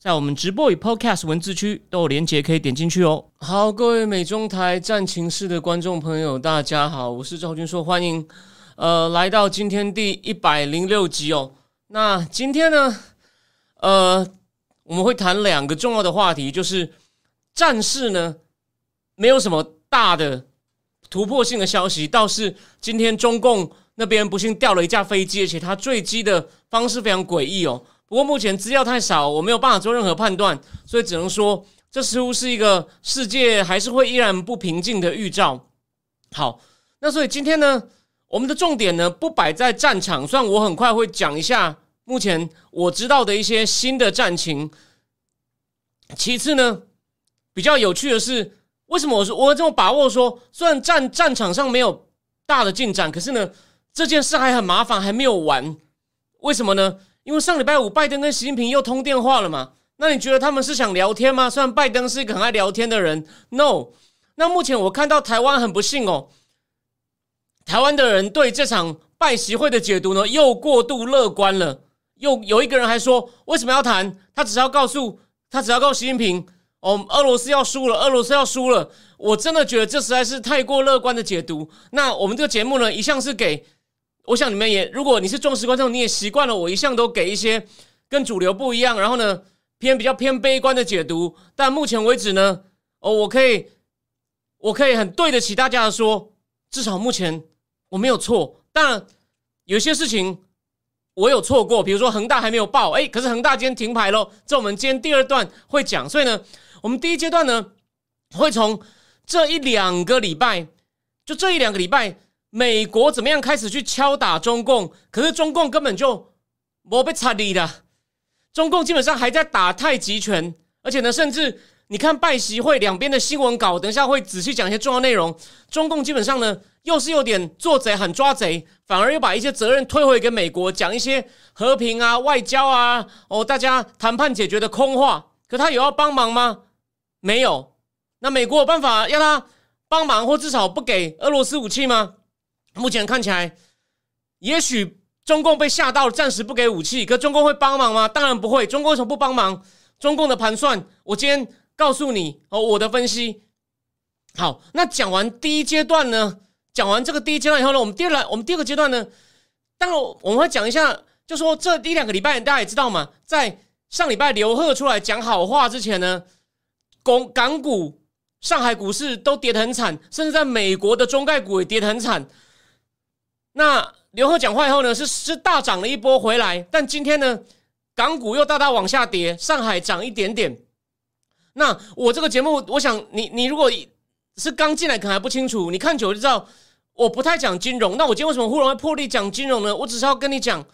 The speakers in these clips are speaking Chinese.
在我们直播与 Podcast 文字区都有连结，可以点进去哦。好，各位美中台战情室的观众朋友，大家好，我是赵军硕，欢迎呃来到今天第一百零六集哦。那今天呢，呃，我们会谈两个重要的话题，就是战事呢没有什么大的突破性的消息，倒是今天中共那边不幸掉了一架飞机，而且它坠机的方式非常诡异哦。不过目前资料太少，我没有办法做任何判断，所以只能说这似乎是一个世界还是会依然不平静的预兆。好，那所以今天呢，我们的重点呢不摆在战场，虽然我很快会讲一下目前我知道的一些新的战情。其次呢，比较有趣的是，为什么我说我这么把握说，虽然战战场上没有大的进展，可是呢，这件事还很麻烦，还没有完。为什么呢？因为上礼拜五，拜登跟习近平又通电话了嘛？那你觉得他们是想聊天吗？虽然拜登是一个很爱聊天的人，no。那目前我看到台湾很不幸哦，台湾的人对这场拜习会的解读呢，又过度乐观了。又有一个人还说，为什么要谈？他只要告诉他，只要告诉习近平，哦，俄罗斯要输了，俄罗斯要输了。我真的觉得这实在是太过乐观的解读。那我们这个节目呢，一向是给。我想你们也，如果你是忠实观众，你也习惯了我一向都给一些跟主流不一样，然后呢偏比较偏悲观的解读。但目前为止呢，哦，我可以，我可以很对得起大家的说，至少目前我没有错。当然，有些事情我有错过，比如说恒大还没有爆，哎，可是恒大今天停牌喽。这我们今天第二段会讲，所以呢，我们第一阶段呢会从这一两个礼拜，就这一两个礼拜。美国怎么样开始去敲打中共？可是中共根本就没被插理的，中共基本上还在打太极拳，而且呢，甚至你看拜习会两边的新闻稿，等一下会仔细讲一些重要内容。中共基本上呢，又是有点做贼喊抓贼，反而又把一些责任推回给美国，讲一些和平啊、外交啊、哦大家谈判解决的空话。可他有要帮忙吗？没有。那美国有办法要他帮忙，或至少不给俄罗斯武器吗？目前看起来，也许中共被吓到了，暂时不给武器。可中共会帮忙吗？当然不会。中共为什么不帮忙？中共的盘算，我今天告诉你哦，我的分析。好，那讲完第一阶段呢？讲完这个第一阶段以后呢，我们第二来我们第二个阶段呢，当然我们会讲一下，就说这一两个礼拜，大家也知道嘛，在上礼拜刘贺出来讲好话之前呢，港港股、上海股市都跌得很惨，甚至在美国的中概股也跌得很惨。那刘贺讲话以后呢，是是大涨了一波回来，但今天呢，港股又大大往下跌，上海涨一点点。那我这个节目，我想你你如果是刚进来，可能还不清楚，你看久了就知道，我不太讲金融。那我今天为什么忽然会破例讲金融呢？我只是要跟你讲，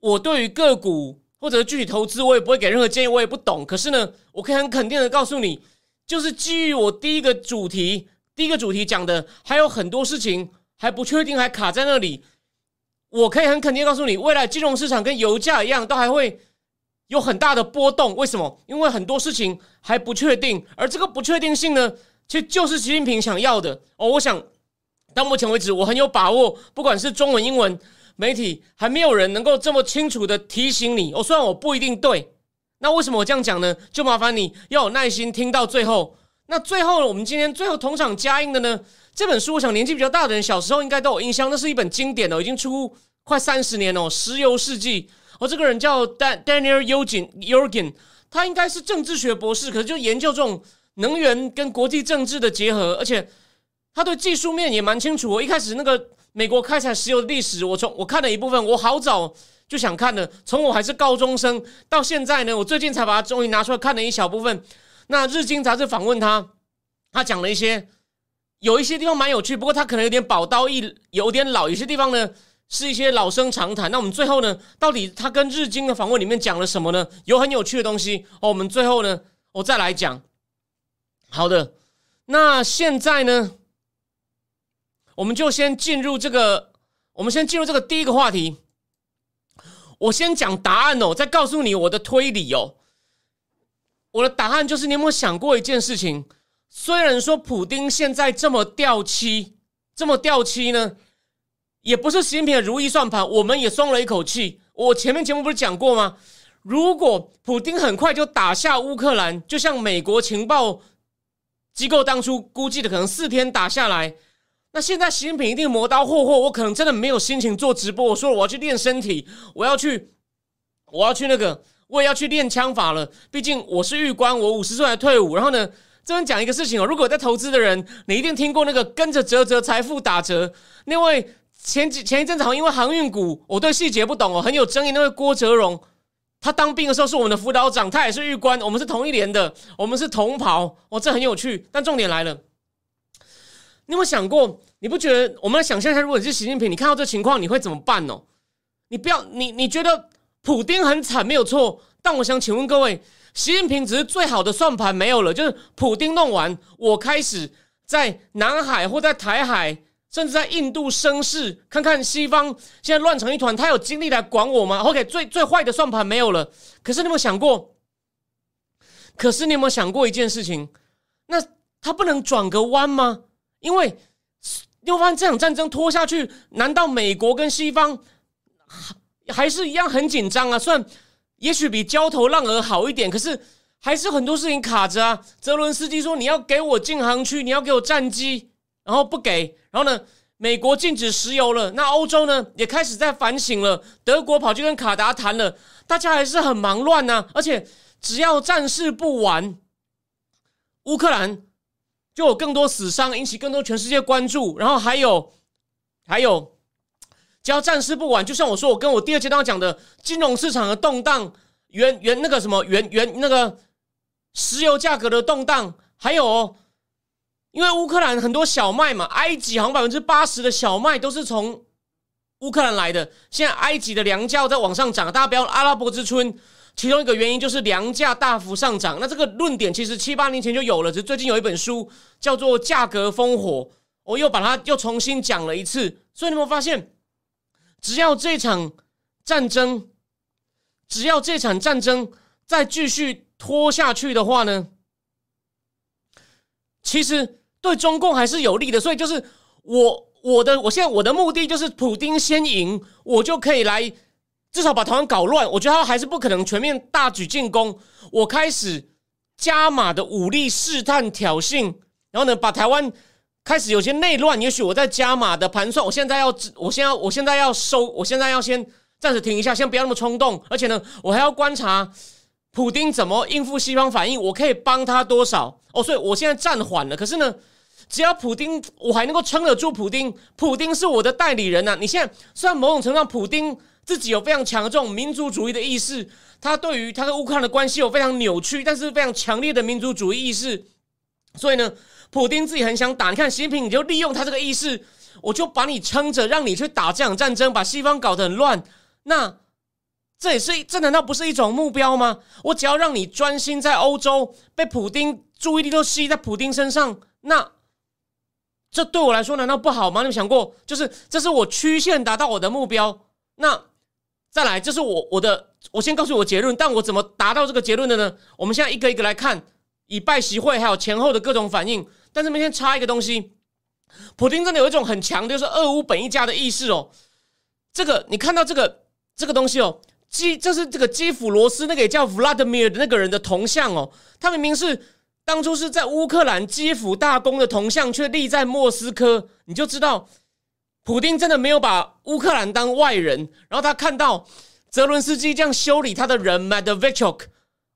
我对于个股或者具体投资，我也不会给任何建议，我也不懂。可是呢，我可以很肯定的告诉你，就是基于我第一个主题，第一个主题讲的，还有很多事情。还不确定，还卡在那里。我可以很肯定告诉你，未来金融市场跟油价一样，都还会有很大的波动。为什么？因为很多事情还不确定，而这个不确定性呢，其实就是习近平想要的。哦，我想到目前为止，我很有把握，不管是中文、英文媒体，还没有人能够这么清楚的提醒你。哦，虽然我不一定对，那为什么我这样讲呢？就麻烦你要有耐心听到最后。那最后，我们今天最后同场加映的呢？这本书，我想年纪比较大的人小时候应该都有印象，那是一本经典哦，已经出快三十年哦，《石油世纪》。哦，这个人叫 Dan Daniel Ugen，他应该是政治学博士，可是就研究这种能源跟国际政治的结合，而且他对技术面也蛮清楚。我一开始那个美国开采石油的历史，我从我看了一部分，我好早就想看了，从我还是高中生到现在呢，我最近才把它终于拿出来看了一小部分。那日经杂志访问他，他讲了一些。有一些地方蛮有趣，不过他可能有点宝刀一有点老，有些地方呢是一些老生常谈。那我们最后呢，到底他跟日经的访问里面讲了什么呢？有很有趣的东西哦。我们最后呢，我再来讲。好的，那现在呢，我们就先进入这个，我们先进入这个第一个话题。我先讲答案哦，再告诉你我的推理哦。我的答案就是，你有没有想过一件事情？虽然说普丁现在这么掉漆，这么掉漆呢，也不是习近平的如意算盘，我们也松了一口气。我前面节目不是讲过吗？如果普丁很快就打下乌克兰，就像美国情报机构当初估计的，可能四天打下来。那现在习近平一定磨刀霍霍，我可能真的没有心情做直播。我说，我要去练身体，我要去，我要去那个，我也要去练枪法了。毕竟我是狱官，我五十岁才退伍。然后呢，这边讲一个事情哦，如果在投资的人，你一定听过那个跟着折折财富打折那位前几前一阵子好像因为航运股，我对细节不懂哦，很有争议。那位郭哲荣，他当兵的时候是我们的辅导长，他也是狱官，我们是同一连的，我们是同袍。哦，这很有趣。但重点来了。你有没有想过？你不觉得？我们来想象一下，如果你是习近平，你看到这情况，你会怎么办呢？你不要，你你觉得普丁很惨没有错，但我想请问各位，习近平只是最好的算盘没有了，就是普丁弄完，我开始在南海或在台海，甚至在印度生事，看看西方现在乱成一团，他有精力来管我吗？OK，最最坏的算盘没有了，可是你有没有想过？可是你有没有想过一件事情？那他不能转个弯吗？因为你会发现这场战争拖下去，难道美国跟西方还是一样很紧张啊？虽然也许比焦头烂额好一点，可是还是很多事情卡着啊。泽伦斯基说：“你要给我禁航区，你要给我战机，然后不给。然后呢，美国禁止石油了，那欧洲呢也开始在反省了。德国跑去跟卡达谈了，大家还是很忙乱呢。而且只要战事不完，乌克兰。”就有更多死伤，引起更多全世界关注。然后还有，还有，只要战事不完，就像我说，我跟我第二阶段讲的金融市场的动荡，原原那个什么原原那个石油价格的动荡，还有，因为乌克兰很多小麦嘛，埃及好像百分之八十的小麦都是从乌克兰来的。现在埃及的粮价在往上涨，大家不要阿拉伯之春。其中一个原因就是粮价大幅上涨。那这个论点其实七八年前就有了，只是最近有一本书叫做《价格烽火》，我又把它又重新讲了一次。所以你有没有发现，只要这场战争，只要这场战争再继续拖下去的话呢，其实对中共还是有利的。所以就是我我的我现在我的目的就是普丁先赢，我就可以来。至少把台湾搞乱，我觉得他还是不可能全面大举进攻。我开始加码的武力试探挑衅，然后呢，把台湾开始有些内乱。也许我在加码的盘算，我现在要，我现在我现在要收，我现在要先暂时停一下，先不要那么冲动。而且呢，我还要观察普丁怎么应付西方反应，我可以帮他多少哦。所以我现在暂缓了。可是呢，只要普丁我还能够撑得住，普丁，普丁是我的代理人呐。你现在虽然某种程度上普丁。自己有非常强的这种民族主义的意识，他对于他跟乌克兰的关系有非常扭曲，但是非常强烈的民族主义意识。所以呢，普丁自己很想打。你看，习近平你就利用他这个意识，我就把你撑着，让你去打这场战争，把西方搞得很乱。那这也是这难道不是一种目标吗？我只要让你专心在欧洲，被普丁注意力都吸在普丁身上，那这对我来说难道不好吗？你有想过，就是这是我曲线达到我的目标，那。再来，这是我我的，我先告诉我结论，但我怎么达到这个结论的呢？我们现在一个一个来看，以拜习会还有前后的各种反应。但是明天插一个东西，普京真的有一种很强的就是俄乌本一家的意识哦。这个你看到这个这个东西哦，基这是这个基辅罗斯那个叫 Vladimir 的那个人的铜像哦，他明明是当初是在乌克兰基辅大公的铜像，却立在莫斯科，你就知道。普丁真的没有把乌克兰当外人，然后他看到泽伦斯基这样修理他的人 m a d v e c h o k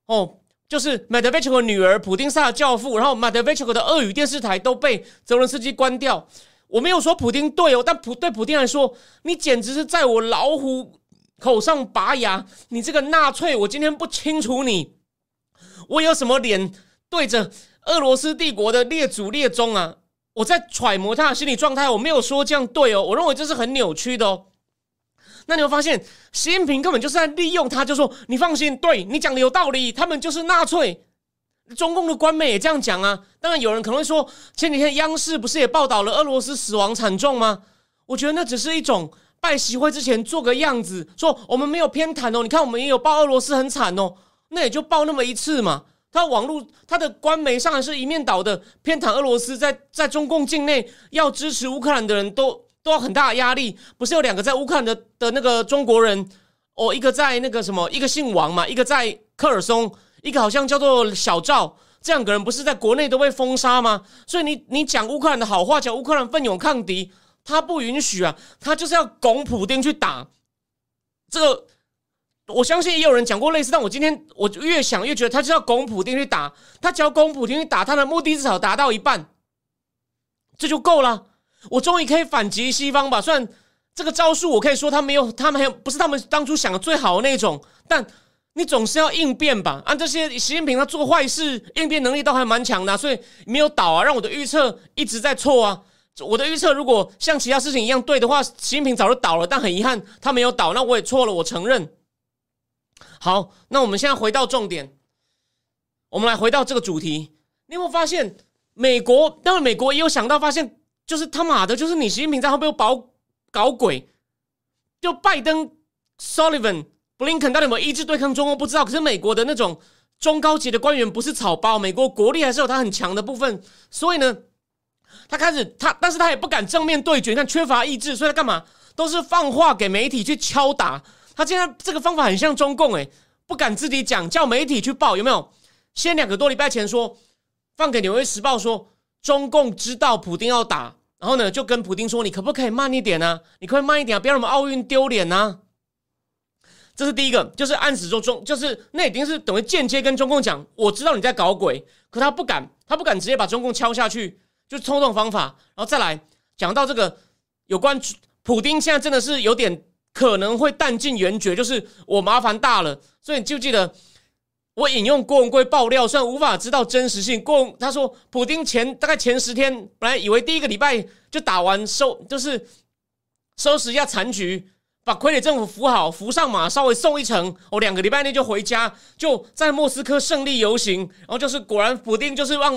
哦，就是 m a d v e c h o k 的女儿，普丁萨的教父，然后 m a d v e c h o k 的俄语电视台都被泽伦斯基关掉。我没有说普丁对哦，但普对普丁来说，你简直是在我老虎口上拔牙！你这个纳粹，我今天不清楚你，我有什么脸对着俄罗斯帝国的列祖列宗啊？我在揣摩他的心理状态，我没有说这样对哦，我认为这是很扭曲的哦。那你会发现，习近平根本就是在利用他，就说你放心，对你讲的有道理，他们就是纳粹。中共的官媒也这样讲啊。当然，有人可能会说，前几天央视不是也报道了俄罗斯死亡惨重吗？我觉得那只是一种拜习会之前做个样子，说我们没有偏袒哦。你看，我们也有报俄罗斯很惨哦，那也就报那么一次嘛。他网络他的官媒上还是一面倒的偏袒俄罗斯，在在中共境内要支持乌克兰的人都都要很大的压力。不是有两个在乌克兰的的那个中国人哦，一个在那个什么，一个姓王嘛，一个在科尔松，一个好像叫做小赵，这两个人不是在国内都被封杀吗？所以你你讲乌克兰的好话，讲乌克兰奋勇抗敌，他不允许啊，他就是要拱普丁去打这个。我相信也有人讲过类似，但我今天我越想越觉得他就要拱普丁去打，他只要拱普丁去打，他的目的至少达到一半，这就够了。我终于可以反击西方吧？虽然这个招数我可以说他没有，他们还不是他们当初想的最好的那种，但你总是要应变吧？按这些习近平他做坏事应变能力都还蛮强的，所以没有倒啊，让我的预测一直在错啊。我的预测如果像其他事情一样对的话，习近平早就倒了，但很遗憾他没有倒，那我也错了，我承认。好，那我们现在回到重点，我们来回到这个主题。你有没有发现，美国当然美国也有想到，发现就是他妈的，就是你习近平在后面有搞搞鬼。就拜登、Sullivan、布林肯到底有没有一致对抗中共，不知道。可是美国的那种中高级的官员不是草包，美国国力还是有他很强的部分。所以呢，他开始他，但是他也不敢正面对决，看缺乏意志，所以他干嘛都是放话给媒体去敲打。他现在这个方法很像中共，诶，不敢自己讲，叫媒体去报，有没有？先两个多礼拜前说，放给《纽约时报》说，中共知道普丁要打，然后呢，就跟普丁说，你可不可以慢一点呢？你可以慢一点啊，不要让我们奥运丢脸呐。这是第一个，就是暗示说中，就是那已经是等于间接跟中共讲，我知道你在搞鬼，可他不敢，他不敢直接把中共敲下去，就是冲动方法。然后再来讲到这个有关普丁，现在真的是有点。可能会弹尽援绝，就是我麻烦大了。所以你就记得我引用郭文贵爆料，虽然无法知道真实性。郭他说，普京前大概前十天，本来以为第一个礼拜就打完收，就是收拾一下残局，把傀儡政府扶好，扶上马，稍微送一程，哦，两个礼拜内就回家，就在莫斯科胜利游行。然后就是果然，普京就是让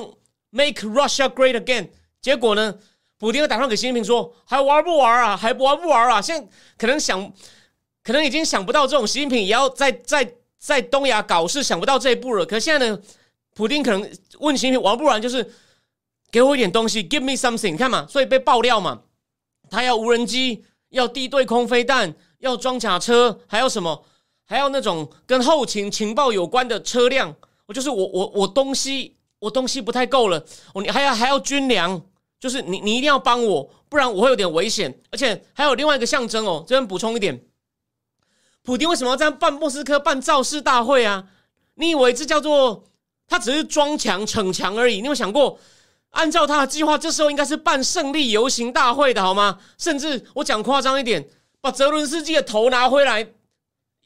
Make Russia Great Again。结果呢？普京打电话给习近平说：“还玩不玩啊？还玩不玩啊？现在可能想，可能已经想不到这种习近平也要在在在东亚搞事，想不到这一步了。可现在呢，普京可能问习近平玩不玩，就是给我一点东西，Give me something，你看嘛。所以被爆料嘛，他要无人机，要地对空飞弹，要装甲车，还要什么？还要那种跟后勤情报有关的车辆。我就是我我我东西我东西不太够了，我你还要还要军粮。”就是你，你一定要帮我，不然我会有点危险。而且还有另外一个象征哦，这边补充一点：普京为什么要这样办莫斯科办造势大会啊？你以为这叫做他只是装强逞强而已？你有想过，按照他的计划，这时候应该是办胜利游行大会的好吗？甚至我讲夸张一点，把泽伦斯基的头拿回来。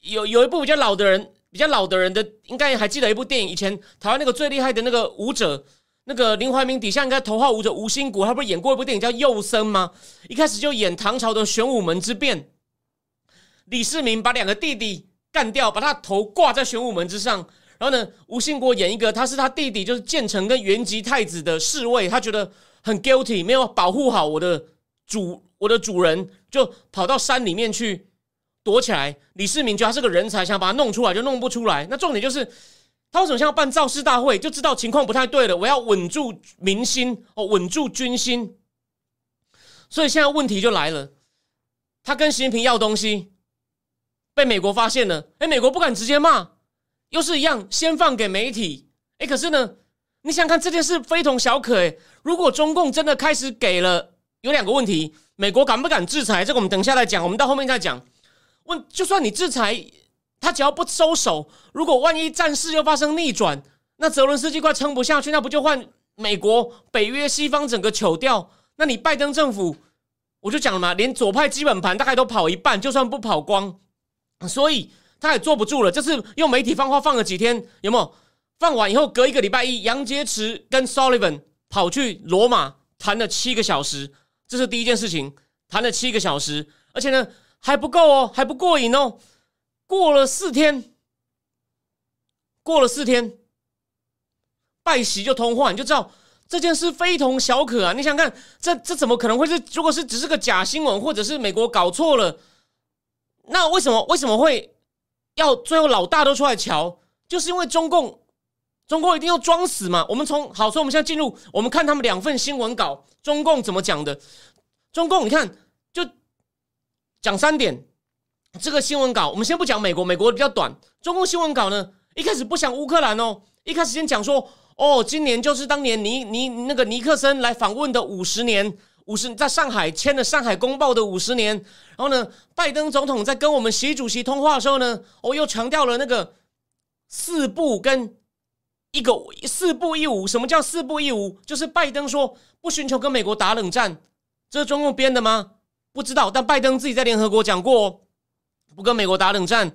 有有一部比较老的人，比较老的人的应该还记得一部电影，以前台湾那个最厉害的那个舞者。那个林怀民底下应该头号舞者吴兴国，他不是演过一部电影叫《幼僧》吗？一开始就演唐朝的玄武门之变，李世民把两个弟弟干掉，把他头挂在玄武门之上。然后呢，吴兴国演一个他是他弟弟，就是建成跟元吉太子的侍卫，他觉得很 guilty，没有保护好我的主我的主人，就跑到山里面去躲起来。李世民觉得他是个人才，想把他弄出来，就弄不出来。那重点就是。他为什么要办造势大会？就知道情况不太对了。我要稳住民心哦，稳住军心。所以现在问题就来了，他跟习近平要东西，被美国发现了。哎，美国不敢直接骂，又是一样，先放给媒体。哎，可是呢，你想看这件事非同小可。哎，如果中共真的开始给了，有两个问题：美国敢不敢制裁？这个我们等下再讲，我们到后面再讲。问，就算你制裁。他只要不收手，如果万一战事又发生逆转，那泽伦斯基快撑不下去，那不就换美国、北约、西方整个糗掉？那你拜登政府，我就讲了嘛，连左派基本盘大概都跑一半，就算不跑光，所以他也坐不住了。这次用媒体放话放了几天，有没有？放完以后，隔一个礼拜一，杨洁篪跟 Sullivan 跑去罗马谈了七个小时，这是第一件事情，谈了七个小时，而且呢还不够哦，还不过瘾哦。过了四天，过了四天，拜习就通话，你就知道这件事非同小可啊！你想看，这这怎么可能会是？如果是只是个假新闻，或者是美国搞错了，那为什么为什么会要最后老大都出来瞧？就是因为中共，中共一定要装死嘛。我们从好说，我们现在进入，我们看他们两份新闻稿，中共怎么讲的？中共你看，就讲三点。这个新闻稿，我们先不讲美国，美国比较短。中共新闻稿呢，一开始不讲乌克兰哦，一开始先讲说，哦，今年就是当年尼尼那个尼克森来访问的五十年，五十在上海签了《上海公报》的五十年。然后呢，拜登总统在跟我们习主席通话的时候呢，哦，又强调了那个四不跟一个四不一无。什么叫四不一无？就是拜登说不寻求跟美国打冷战，这是中共编的吗？不知道，但拜登自己在联合国讲过。不跟美国打冷战，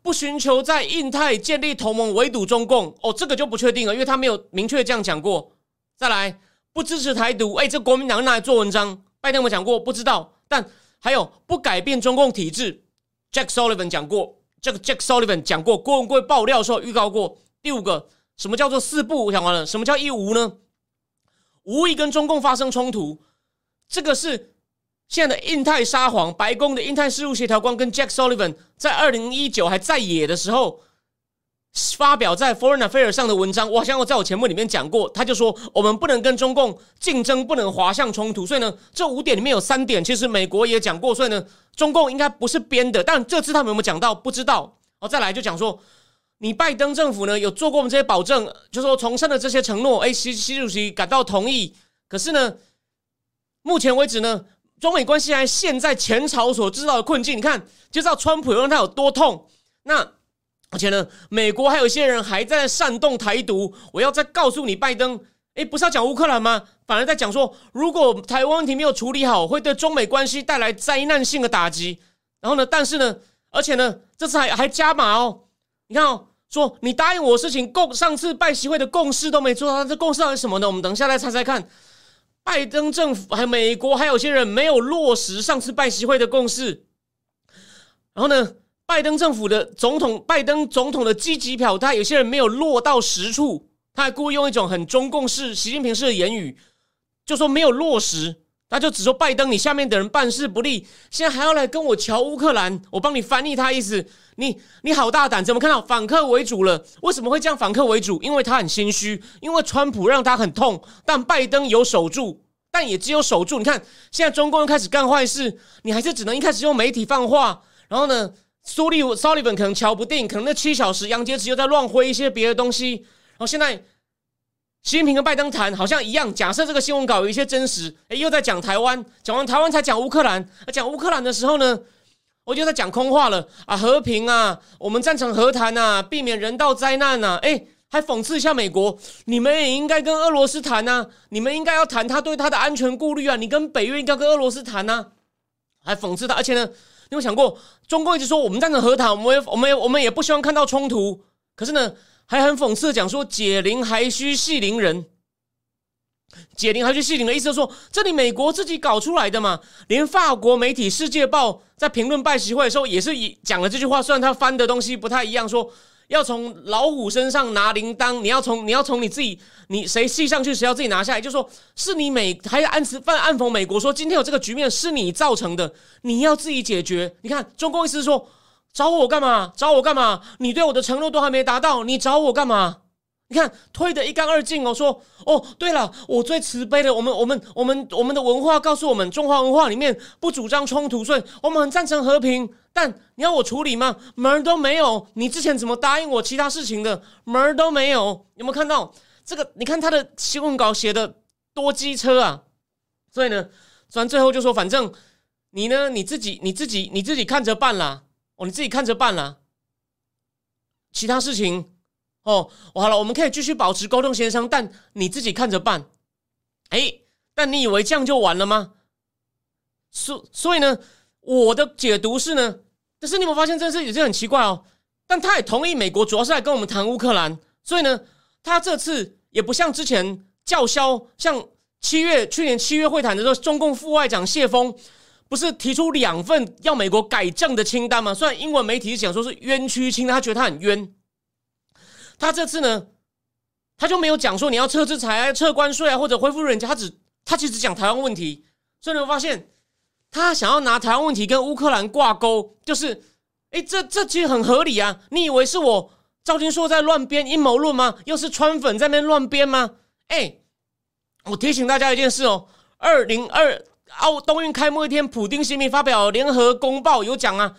不寻求在印太建立同盟围堵中共哦，这个就不确定了，因为他没有明确这样讲过。再来，不支持台独，哎，这国民党拿来做文章，拜登有讲过，不知道。但还有不改变中共体制，Jack Sullivan 讲过，这个 Jack Sullivan 讲过，郭文贵爆料的时候预告过。第五个，什么叫做四不？我讲完了，什么叫一无呢？无意跟中共发生冲突，这个是。现在的印太沙皇，白宫的印太事务协调官跟 Jack Sullivan 在二零一九还在野的时候，发表在 Foreign Affairs 上的文章，我好像在我节目里面讲过，他就说我们不能跟中共竞争，不能滑向冲突。所以呢，这五点里面有三点，其实美国也讲过，所以呢，中共应该不是编的。但这次他们有没有讲到？不知道。哦，再来就讲说，你拜登政府呢有做过我们这些保证，就说重申的这些承诺，哎，习习主席感到同意。可是呢，目前为止呢？中美关系还陷在前朝所制造的困境，你看就知道川普让他有多痛。那而且呢，美国还有一些人还在煽动台独。我要再告诉你，拜登，诶，不是要讲乌克兰吗？反而在讲说，如果台湾问题没有处理好，会对中美关系带来灾难性的打击。然后呢，但是呢，而且呢，这次还还加码哦。你看哦，说你答应我事情共上次拜习会的共识都没做到，这共识到底是什么呢？我们等一下再猜猜看。拜登政府还美国还有些人没有落实上次拜习会的共识，然后呢，拜登政府的总统拜登总统的积极表态，有些人没有落到实处，他还故意用一种很中共式、习近平式的言语，就说没有落实，他就只说拜登你下面的人办事不力，现在还要来跟我瞧乌克兰，我帮你翻译他意思，你你好大胆，怎么看到反客为主了？为什么会这样反客为主？因为他很心虚，因为川普让他很痛，但拜登有守住。但也只有守住。你看，现在中共又开始干坏事，你还是只能一开始用媒体放话。然后呢，苏利苏利文可能瞧不定，可能那七小时杨洁篪又在乱挥一些别的东西。然后现在习近平跟拜登谈好像一样。假设这个新闻稿有一些真实，哎，又在讲台湾，讲完台湾才讲乌克兰。讲乌克兰的时候呢，我就在讲空话了啊，和平啊，我们赞成和谈啊，避免人道灾难啊，哎。还讽刺一下美国，你们也应该跟俄罗斯谈呐，你们应该要谈他对他的安全顾虑啊，你跟北约应该跟俄罗斯谈呐，还讽刺他，而且呢，你有想过，中共一直说我们赞成和谈，我们也我们也我们也不希望看到冲突，可是呢，还很讽刺的讲说解铃还须系铃人，解铃还须系铃的意思就是说，这里美国自己搞出来的嘛，连法国媒体《世界报》在评论拜习会的时候也是以讲了这句话，虽然他翻的东西不太一样，说。要从老虎身上拿铃铛，你要从你要从你自己，你谁系上去，谁要自己拿下来。就说是你美，还暗示犯暗讽美国，说今天有这个局面是你造成的，你要自己解决。你看，中共意思是说找我干嘛？找我干嘛？你对我的承诺都还没达到，你找我干嘛？你看推的一干二净哦。说哦，对了，我最慈悲的，我们我们我们我们的文化告诉我们，中华文化里面不主张冲突，所以我们很赞成和平。但你要我处理吗？门儿都没有！你之前怎么答应我其他事情的？门儿都没有！有没有看到这个？你看他的新闻稿写的多机车啊！所以呢，虽然最后就说，反正你呢，你自己你自己你自己看着办啦。哦，你自己看着办啦。其他事情哦，好了，我们可以继续保持沟通协商，但你自己看着办。哎，但你以为这样就完了吗？所所以呢，我的解读是呢。可是你有没有发现这件事也是很奇怪哦？但他也同意美国主要是来跟我们谈乌克兰，所以呢，他这次也不像之前叫嚣，像七月去年七月会谈的时候，中共副外长谢峰不是提出两份要美国改正的清单吗？虽然英文媒体讲说是冤屈清单，他觉得他很冤。他这次呢，他就没有讲说你要撤制裁啊、撤关税啊，或者恢复人家，他只他其实讲台湾问题。所以你会发现，他想要拿台湾问题跟乌克兰挂钩，就是，哎，这这其实很合理啊。你以为是我赵金硕在乱编阴谋论吗？又是川粉在那乱编吗？哎，我提醒大家一件事哦，二零二奥冬运开幕一天，普丁新民发表联合公报有讲啊，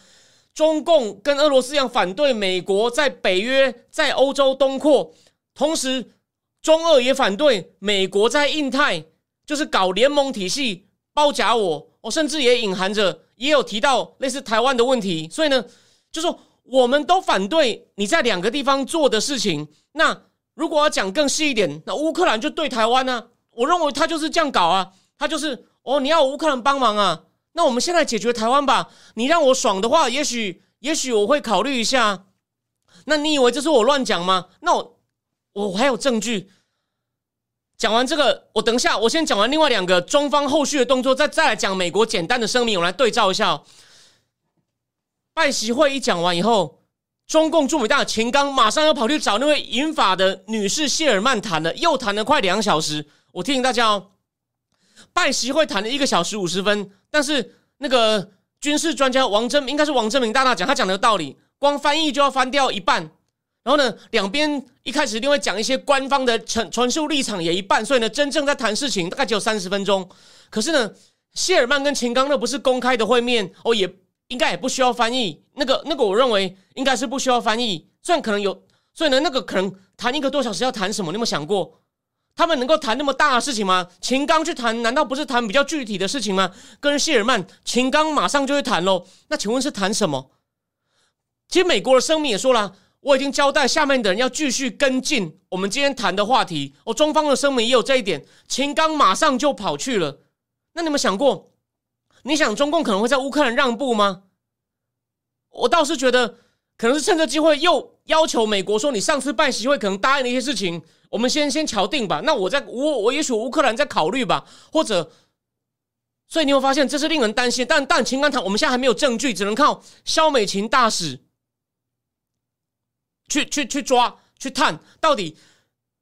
中共跟俄罗斯一样反对美国在北约在欧洲东扩。同时，中俄也反对美国在印太就是搞联盟体系包夹我，我甚至也隐含着也有提到类似台湾的问题。所以呢，就说我们都反对你在两个地方做的事情。那如果要讲更细一点，那乌克兰就对台湾呢？我认为他就是这样搞啊，他就是哦，你要乌克兰帮忙啊，那我们现在解决台湾吧。你让我爽的话，也许也许我会考虑一下。那你以为这是我乱讲吗？那我。我还有证据。讲完这个，我等一下，我先讲完另外两个中方后续的动作，再再来讲美国简单的声明，我来对照一下。拜习会一讲完以后，中共驻美大使秦刚马上又跑去找那位银法的女士谢尔曼谈了，又谈了快两小时。我提醒大家哦，拜习会谈了一个小时五十分，但是那个军事专家王真应该是王真明大大讲，他讲的道理，光翻译就要翻掉一半。然后呢，两边一开始一定会讲一些官方的陈传述立场也一半，所以呢，真正在谈事情大概只有三十分钟。可是呢，谢尔曼跟秦刚那不是公开的会面哦，也应该也不需要翻译。那个那个，我认为应该是不需要翻译。虽然可能有，所以呢，那个可能谈一个多小时要谈什么？你有没有想过，他们能够谈那么大的事情吗？秦刚去谈，难道不是谈比较具体的事情吗？跟谢尔曼，秦刚马上就会谈喽。那请问是谈什么？其实美国的声明也说了。我已经交代下面的人要继续跟进我们今天谈的话题。哦，中方的声明也有这一点。秦刚马上就跑去了。那你们想过，你想中共可能会在乌克兰让步吗？我倒是觉得，可能是趁这机会又要求美国说，你上次办席会可能答应的一些事情，我们先先敲定吧。那我在我我也许乌克兰再考虑吧，或者，所以你会发现这是令人担心。但但秦刚谈，我们现在还没有证据，只能靠肖美琴大使。去去去抓去探，到底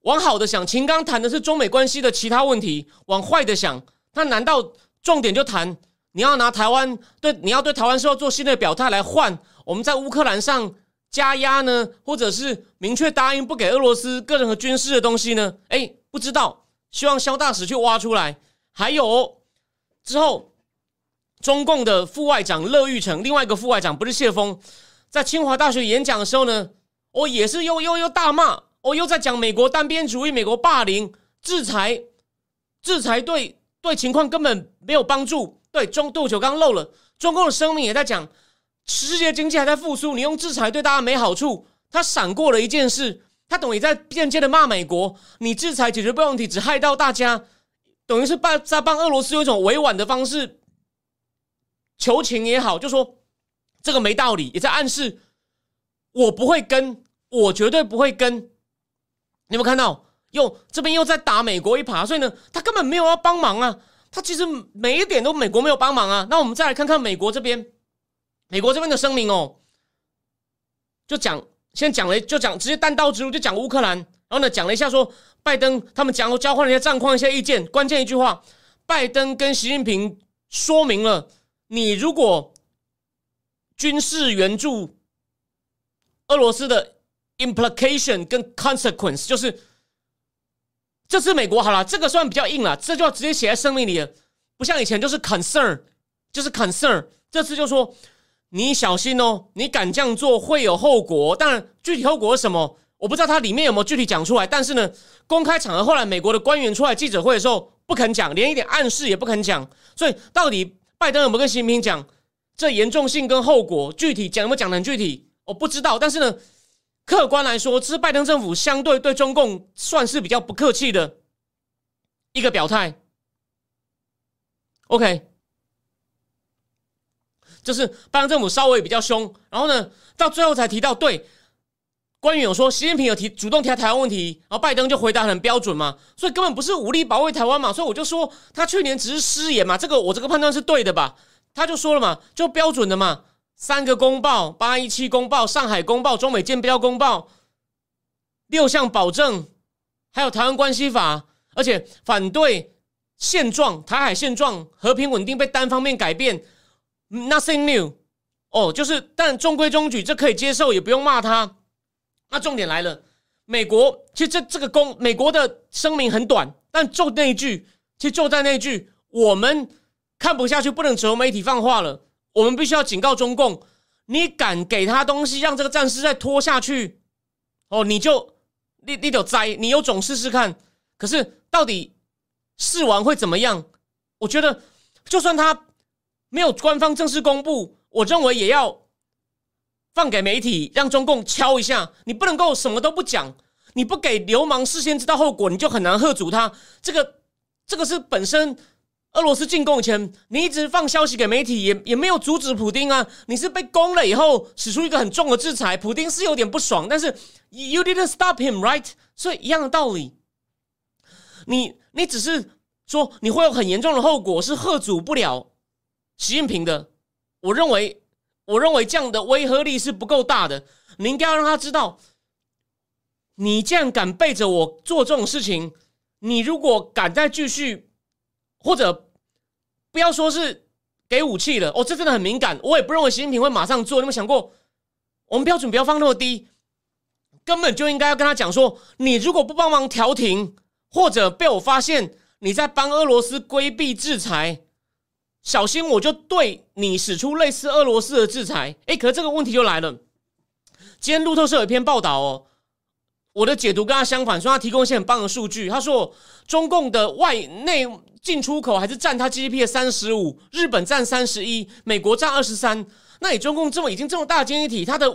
往好的想，秦刚谈的是中美关系的其他问题；往坏的想，他难道重点就谈你要拿台湾对你要对台湾是要做新的表态来换我们在乌克兰上加压呢，或者是明确答应不给俄罗斯个人和军事的东西呢？哎，不知道，希望肖大使去挖出来。还有之后，中共的副外长乐玉成，另外一个副外长不是谢峰，在清华大学演讲的时候呢。哦，也是又又又大骂，哦，又在讲美国单边主义、美国霸凌、制裁、制裁对对情况根本没有帮助。对中杜九刚漏了，中共的声明也在讲，世界经济还在复苏，你用制裁对大家没好处。他闪过了一件事，他等于在间接的骂美国，你制裁解决不了问题，只害到大家，等于是帮在帮俄罗斯用一种委婉的方式求情也好，就说这个没道理，也在暗示我不会跟。我绝对不会跟，你有没有看到？又这边又在打美国一耙，所以呢，他根本没有要帮忙啊。他其实每一点都美国没有帮忙啊。那我们再来看看美国这边，美国这边的声明哦，就讲先讲了，就讲直接单刀直入，就讲乌克兰。然后呢，讲了一下说拜登他们讲交换了一些战况、一些意见。关键一句话，拜登跟习近平说明了，你如果军事援助俄罗斯的。implication 跟 consequence 就是这次美国好了，这个算比较硬了，这就要直接写在声明里了，不像以前就是 concern，就是 concern。这次就说你小心哦，你敢这样做会有后果。当然，具体后果是什么，我不知道它里面有没有具体讲出来。但是呢，公开场合后来美国的官员出来记者会的时候不肯讲，连一点暗示也不肯讲。所以到底拜登有没有跟习近平讲这严重性跟后果？具体讲有没有讲的很具体？我不知道。但是呢。客观来说，这是拜登政府相对对中共算是比较不客气的一个表态。OK，就是拜登政府稍微比较凶，然后呢，到最后才提到对官员有说，习近平有提主动提台湾问题，然后拜登就回答很标准嘛，所以根本不是武力保卫台湾嘛，所以我就说他去年只是失言嘛，这个我这个判断是对的吧？他就说了嘛，就标准的嘛。三个公报，八一七公报、上海公报、中美建标公报，六项保证，还有台湾关系法，而且反对现状，台海现状和平稳定被单方面改变，nothing new。哦，就是，但中规中矩，这可以接受，也不用骂他。那重点来了，美国其实这这个公美国的声明很短，但就那一句，其实就在那一句，我们看不下去，不能只由媒体放话了，我们必须要警告中共，你敢给他东西，让这个战事再拖下去，哦，你就你你得栽，你有种试试看。可是到底试完会怎么样？我觉得，就算他没有官方正式公布。我认为也要放给媒体，让中共敲一下。你不能够什么都不讲，你不给流氓事先知道后果，你就很难喝阻他。这个这个是本身俄罗斯进攻前，你一直放消息给媒体，也也没有阻止普丁啊。你是被攻了以后，使出一个很重的制裁，普丁是有点不爽，但是 you didn't stop him, right？所以一样的道理，你你只是说你会有很严重的后果，是喝阻不了习近平的。我认为，我认为这样的威慑力是不够大的。你应该要让他知道，你这样敢背着我做这种事情，你如果敢再继续，或者不要说是给武器了，哦，这真的很敏感。我也不认为习近平会马上做。你有没有想过，我们标准不要放那么低，根本就应该要跟他讲说，你如果不帮忙调停，或者被我发现你在帮俄罗斯规避制裁。小心，我就对你使出类似俄罗斯的制裁。哎，可是这个问题就来了。今天路透社有一篇报道哦，我的解读跟他相反，说他提供一些很棒的数据。他说，中共的外内进出口还是占他 GDP 的三十五，日本占三十一，美国占二十三。那你中共这么已经这么大的经济体，它的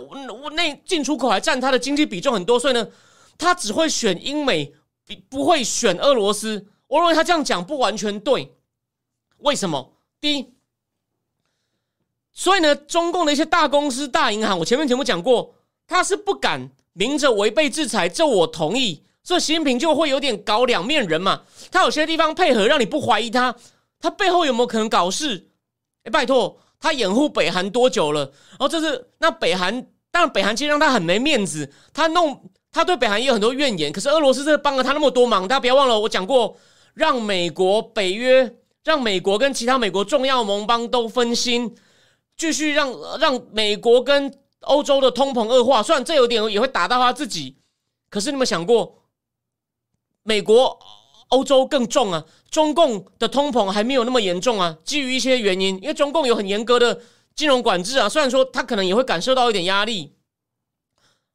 内进出口还占它的经济比重很多，所以呢，他只会选英美，不会选俄罗斯。我认为他这样讲不完全对，为什么？第一，所以呢，中共的一些大公司、大银行，我前面节目讲过，他是不敢明着违背制裁，这我同意。所以习近平就会有点搞两面人嘛，他有些地方配合，让你不怀疑他，他背后有没有可能搞事？哎，拜托，他掩护北韩多久了？然后这是那北韩，当然北韩其实让他很没面子，他弄他对北韩也有很多怨言。可是俄罗斯这帮了他那么多忙，大家不要忘了，我讲过，让美国、北约。让美国跟其他美国重要盟邦都分心，继续让让美国跟欧洲的通膨恶化。虽然这有点也会打到他自己，可是你有想过，美国、欧洲更重啊？中共的通膨还没有那么严重啊？基于一些原因，因为中共有很严格的金融管制啊。虽然说他可能也会感受到一点压力。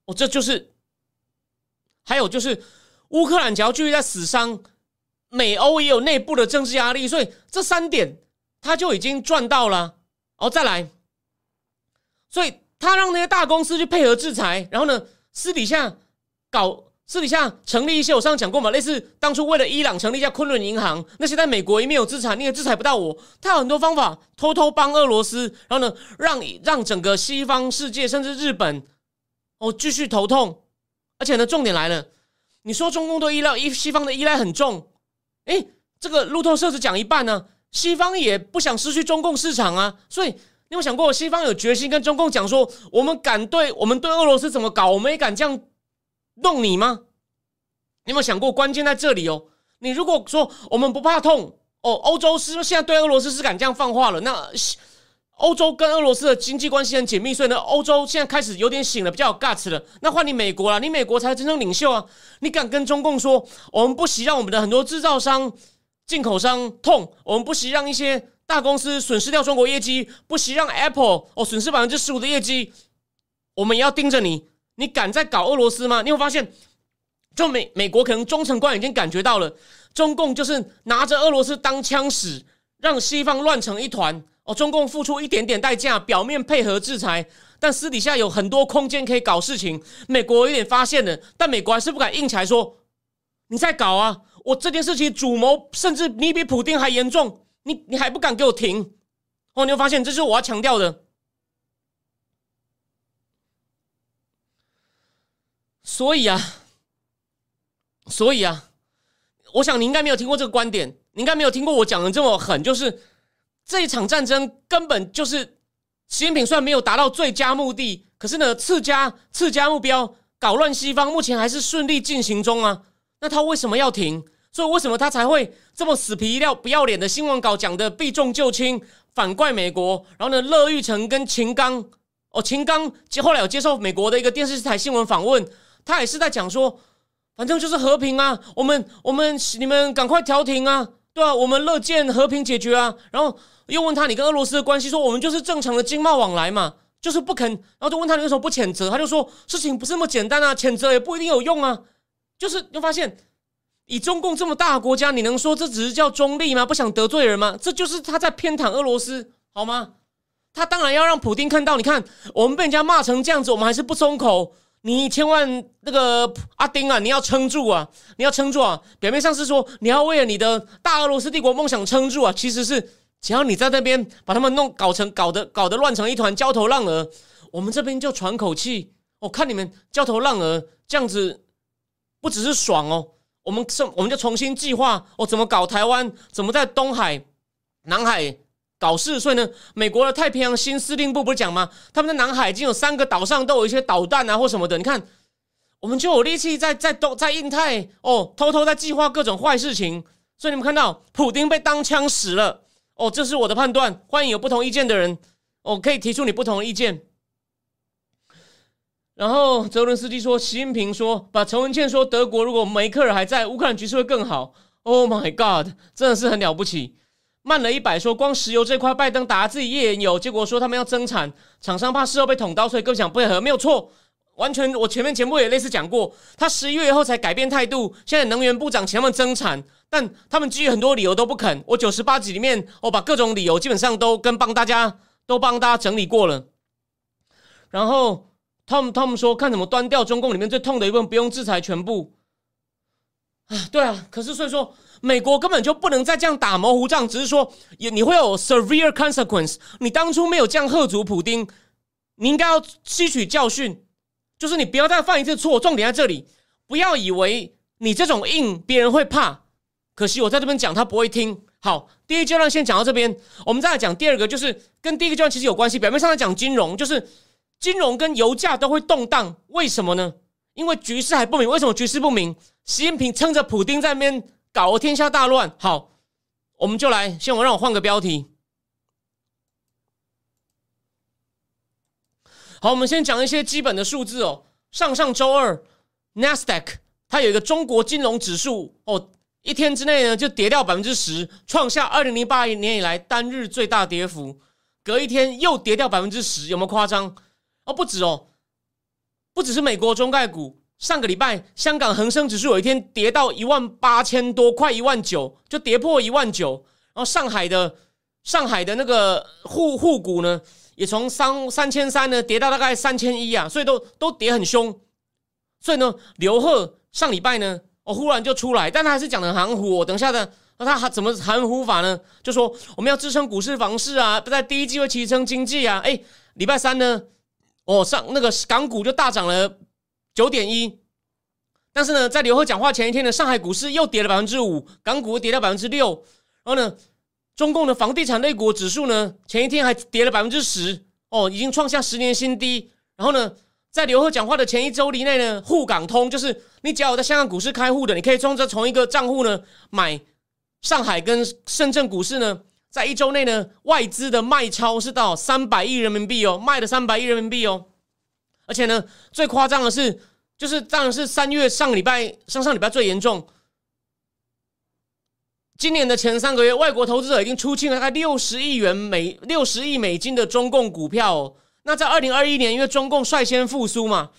哦，这就是还有就是乌克兰只要继续在死伤。美欧也有内部的政治压力，所以这三点他就已经赚到了。哦，再来，所以他让那些大公司去配合制裁，然后呢，私底下搞，私底下成立一些，我上次讲过嘛，类似当初为了伊朗成立一家昆仑银行，那些在美国一面有资产，你也制裁不到我。他有很多方法偷偷帮俄罗斯，然后呢，让让整个西方世界甚至日本哦继续头痛。而且呢，重点来了，你说中共对依赖依西方的依赖很重。哎，这个路透社只讲一半呢，西方也不想失去中共市场啊，所以你有想过，西方有决心跟中共讲说，我们敢对我们对俄罗斯怎么搞，我们也敢这样弄你吗？你有没有想过，关键在这里哦？你如果说我们不怕痛哦，欧洲是现在对俄罗斯是敢这样放话了，那。欧洲跟俄罗斯的经济关系很紧密，所以呢，欧洲现在开始有点醒了，比较有 guts 了。那换你美国了，你美国才是真正领袖啊！你敢跟中共说，我们不惜让我们的很多制造商、进口商痛，我们不惜让一些大公司损失掉中国业绩，不惜让 Apple 哦损失百分之十五的业绩，我们也要盯着你。你敢再搞俄罗斯吗？你会发现，就美美国可能中层官已经感觉到了，中共就是拿着俄罗斯当枪使，让西方乱成一团。哦，中共付出一点点代价，表面配合制裁，但私底下有很多空间可以搞事情。美国有点发现了，但美国还是不敢硬起来说：“你在搞啊！我这件事情主谋，甚至你比普京还严重，你你还不敢给我停？”哦，你会发现，这是我要强调的。所以啊，所以啊，我想你应该没有听过这个观点，你应该没有听过我讲的这么狠，就是。这一场战争根本就是习近平虽然没有达到最佳目的，可是呢，次佳次佳目标搞乱西方，目前还是顺利进行中啊。那他为什么要停？所以为什么他才会这么死皮料不要脸的新闻稿讲的避重就轻，反怪美国？然后呢，乐玉成跟秦刚，哦，秦刚接后来有接受美国的一个电视台新闻访问，他也是在讲说，反正就是和平啊，我们我们你们赶快调停啊，对啊，我们乐见和平解决啊。然后又问他你跟俄罗斯的关系，说我们就是正常的经贸往来嘛，就是不肯。然后就问他你为什么不谴责？他就说事情不是那么简单啊，谴责也不一定有用啊。就是又发现。以中共这么大的国家，你能说这只是叫中立吗？不想得罪人吗？这就是他在偏袒俄罗斯，好吗？他当然要让普京看到，你看我们被人家骂成这样子，我们还是不松口。你千万那个阿丁啊，你要撑住啊，你要撑住啊！表面上是说你要为了你的大俄罗斯帝国梦想撑住啊，其实是只要你在那边把他们弄搞成搞得搞得乱成一团焦头烂额，我们这边就喘口气。我看你们焦头烂额这样子，不只是爽哦。我们是，我们就重新计划哦，怎么搞台湾？怎么在东海、南海搞事？所以呢，美国的太平洋新司令部不是讲吗？他们在南海已经有三个岛上都有一些导弹啊，或什么的。你看，我们就有力气在在东在印太哦，偷偷在计划各种坏事情。所以你们看到，普京被当枪使了哦，这是我的判断。欢迎有不同意见的人哦，可以提出你不同的意见。然后泽伦斯基说，习近平说，把陈文茜说，德国如果梅克尔还在，乌克兰局势会更好。Oh my god，真的是很了不起。慢了一百说，光石油这块，拜登打自己页岩油，结果说他们要增产，厂商怕事后被捅刀，所以更想配合，没有错，完全。我前面节目也类似讲过，他十一月以后才改变态度，现在能源部长请他们增产，但他们基于很多理由都不肯。我九十八集里面，我把各种理由基本上都跟帮大家都帮大家整理过了，然后。他们他们说看怎么端掉中共里面最痛的一部分，不用制裁全部。啊，对啊，可是所以说美国根本就不能再这样打模糊仗，只是说也你会有 severe consequence。你当初没有这样喝足普丁，你应该要吸取教训，就是你不要再犯一次错。重点在这里，不要以为你这种硬别人会怕。可惜我在这边讲他不会听。好，第一阶段先讲到这边，我们再来讲第二个，就是跟第一个阶段其实有关系。表面上在讲金融，就是。金融跟油价都会动荡，为什么呢？因为局势还不明。为什么局势不明？习近平撑着普丁在那边搞天下大乱。好，我们就来，先我让我换个标题。好，我们先讲一些基本的数字哦。上上周二，NASDAQ 它有一个中国金融指数哦，一天之内呢就跌掉百分之十，创下二零零八年以来单日最大跌幅。隔一天又跌掉百分之十，有没有夸张？哦，不止哦，不只是美国中概股，上个礼拜香港恒生指数有一天跌到一万八千多，快一万九，就跌破一万九。然后上海的上海的那个沪沪股呢，也从三三千三呢跌到大概三千一啊，所以都都跌很凶。所以呢，刘贺上礼拜呢，我忽然就出来，但他还是讲的含糊。我等下的那他还怎么含糊法呢？就说我们要支撑股市房市啊，不在第一季会提升经济啊。哎，礼拜三呢？哦，上那个港股就大涨了九点一，但是呢，在刘贺讲话前一天呢，上海股市又跌了百分之五，港股跌了百分之六。然后呢，中共的房地产类股指数呢，前一天还跌了百分之十，哦，已经创下十年新低。然后呢，在刘贺讲话的前一周里内呢，沪港通就是你只要有在香港股市开户的，你可以从这同一个账户呢买上海跟深圳股市呢。在一周内呢，外资的卖超是到三百亿人民币哦，卖了三百亿人民币哦。而且呢，最夸张的是，就是当然是三月上礼拜、上上礼拜最严重。今年的前三个月，外国投资者已经出清了大概六十亿元美六十亿美金的中共股票。那在二零二一年，因为中共率先复苏嘛，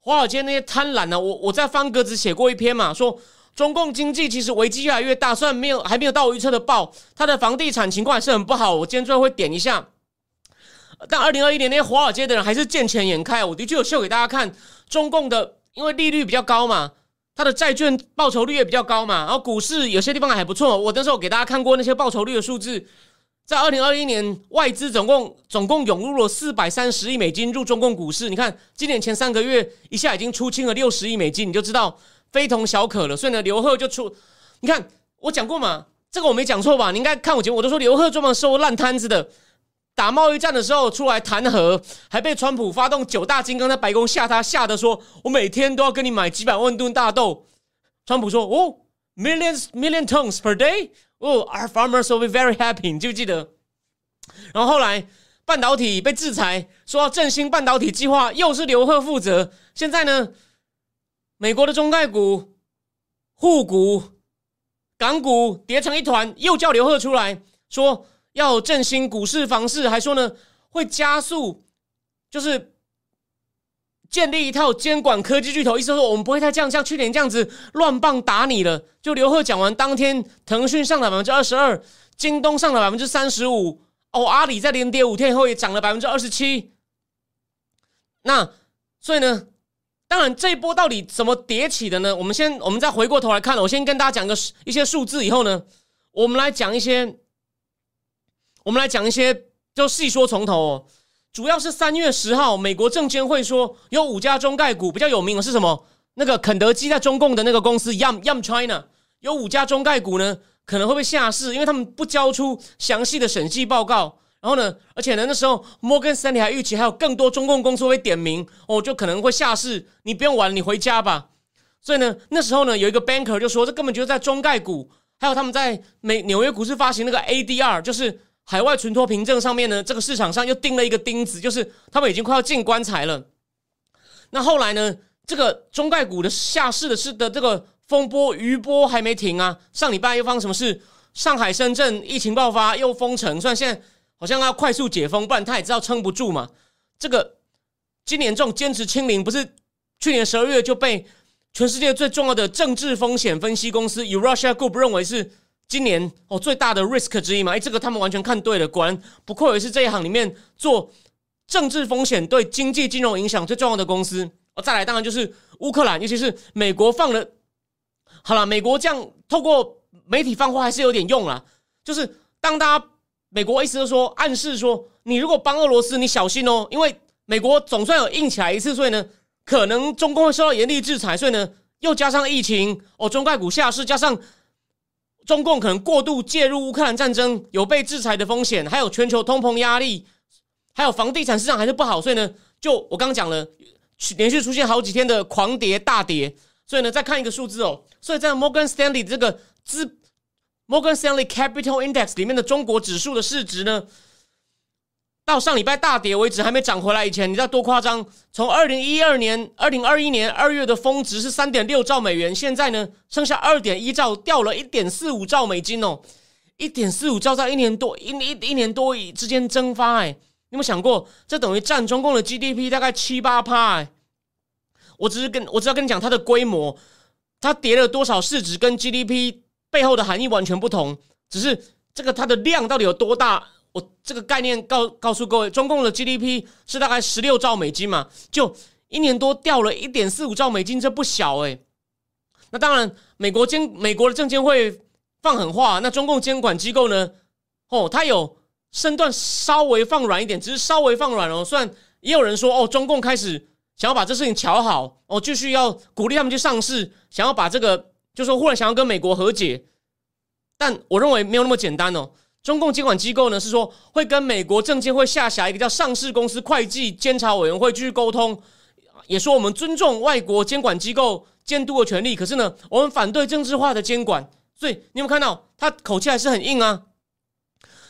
华尔街那些贪婪呢，我我在方格子写过一篇嘛，说。中共经济其实危机越来越大，虽然没有还没有到我预测的爆，它的房地产情况还是很不好。我今天最后会点一下，但二零二一年那些华尔街的人还是见钱眼开。我的确有秀给大家看，中共的因为利率比较高嘛，它的债券报酬率也比较高嘛，然后股市有些地方还不错。我那时候给大家看过那些报酬率的数字，在二零二一年外资总共总共涌入了四百三十亿美金入中共股市。你看今年前三个月一下已经出清了六十亿美金，你就知道。非同小可了，所以呢，刘贺就出，你看我讲过嘛，这个我没讲错吧？你应该看我节目，我都说刘贺专门收烂摊子的，打贸易战的时候出来弹劾，还被川普发动九大金刚在白宫吓他，吓得说我每天都要跟你买几百万吨大豆，川普说：“哦，millions million tons per day，哦，our farmers will be very happy。”你记不记得？然后后来半导体被制裁，说要振兴半导体计划，又是刘鹤负责。现在呢，美国的中概股、沪股、港股叠成一团，又叫刘鹤出来说要振兴股市、房市，还说呢会加速，就是建立一套监管科技巨头。意思说我们不会再这样像去年这样子乱棒打你了。就刘鹤讲完当天，腾讯上涨百分之二十二，京东上涨百分之三十五。哦，阿里在连跌五天以后也涨了百分之二十七。那所以呢，当然这一波到底怎么叠起的呢？我们先，我们再回过头来看，我先跟大家讲个一些数字，以后呢，我们来讲一些，我们来讲一些，就细说从头。哦。主要是三月十号，美国证监会说有五家中概股比较有名的是什么？那个肯德基在中共的那个公司 Yum Yum China 有五家中概股呢。可能会被下市，因为他们不交出详细的审计报告。然后呢，而且呢，那时候摩根斯坦利还预期还有更多中共公司会点名哦，就可能会下市。你不用玩，你回家吧。所以呢，那时候呢，有一个 banker 就说，这根本就是在中概股，还有他们在美纽约股市发行那个 ADR，就是海外存托凭证上面呢，这个市场上又钉了一个钉子，就是他们已经快要进棺材了。那后来呢，这个中概股的下市的是的这个。风波余波还没停啊！上礼拜又发生什么事？上海、深圳疫情爆发，又封城。虽然现在好像要快速解封，不然他也知道撑不住嘛。这个今年这种坚持清零，不是去年十二月就被全世界最重要的政治风险分析公司 Eurasia Group 认为是今年哦最大的 risk 之一嘛？哎，这个他们完全看对了，果然不愧为是这一行里面做政治风险对经济金融影响最重要的公司。哦，再来当然就是乌克兰，尤其是美国放了。好了，美国这样透过媒体放话还是有点用啦。就是当大家美国意思就说暗示说，你如果帮俄罗斯，你小心哦，因为美国总算有硬起来一次，所以呢，可能中共会受到严厉制裁。所以呢，又加上疫情哦，中概股下市，加上中共可能过度介入乌克兰战争，有被制裁的风险，还有全球通膨压力，还有房地产市场还是不好，所以呢，就我刚刚讲了，连续出现好几天的狂跌大跌。所以呢，再看一个数字哦。所以在 Morgan Stanley 这个资 Morgan Stanley Capital Index 里面的中国指数的市值呢，到上礼拜大跌为止还没涨回来以前，你知道多夸张？从二零一二年、二零二一年二月的峰值是三点六兆美元，现在呢剩下二点一兆，掉了一点四五兆美金哦，一点四五兆在一年多一一一年多之间蒸发哎，有没有想过？这等于占中共的 GDP 大概七八趴哎。我只是跟我只要跟你讲它的规模，它跌了多少市值，跟 GDP 背后的含义完全不同。只是这个它的量到底有多大？我这个概念告告诉各位，中共的 GDP 是大概十六兆美金嘛，就一年多掉了一点四五兆美金，这不小哎。那当然，美国监美国的证监会放狠话，那中共监管机构呢？哦，它有身段稍微放软一点，只是稍微放软哦。虽然也有人说，哦，中共开始。想要把这事情瞧好，哦，继续要鼓励他们去上市，想要把这个，就说忽然想要跟美国和解，但我认为没有那么简单哦。中共监管机构呢是说会跟美国证监会下辖一个叫上市公司会计监察委员会继续沟通，也说我们尊重外国监管机构监督的权利，可是呢，我们反对政治化的监管。所以你有没有看到他口气还是很硬啊？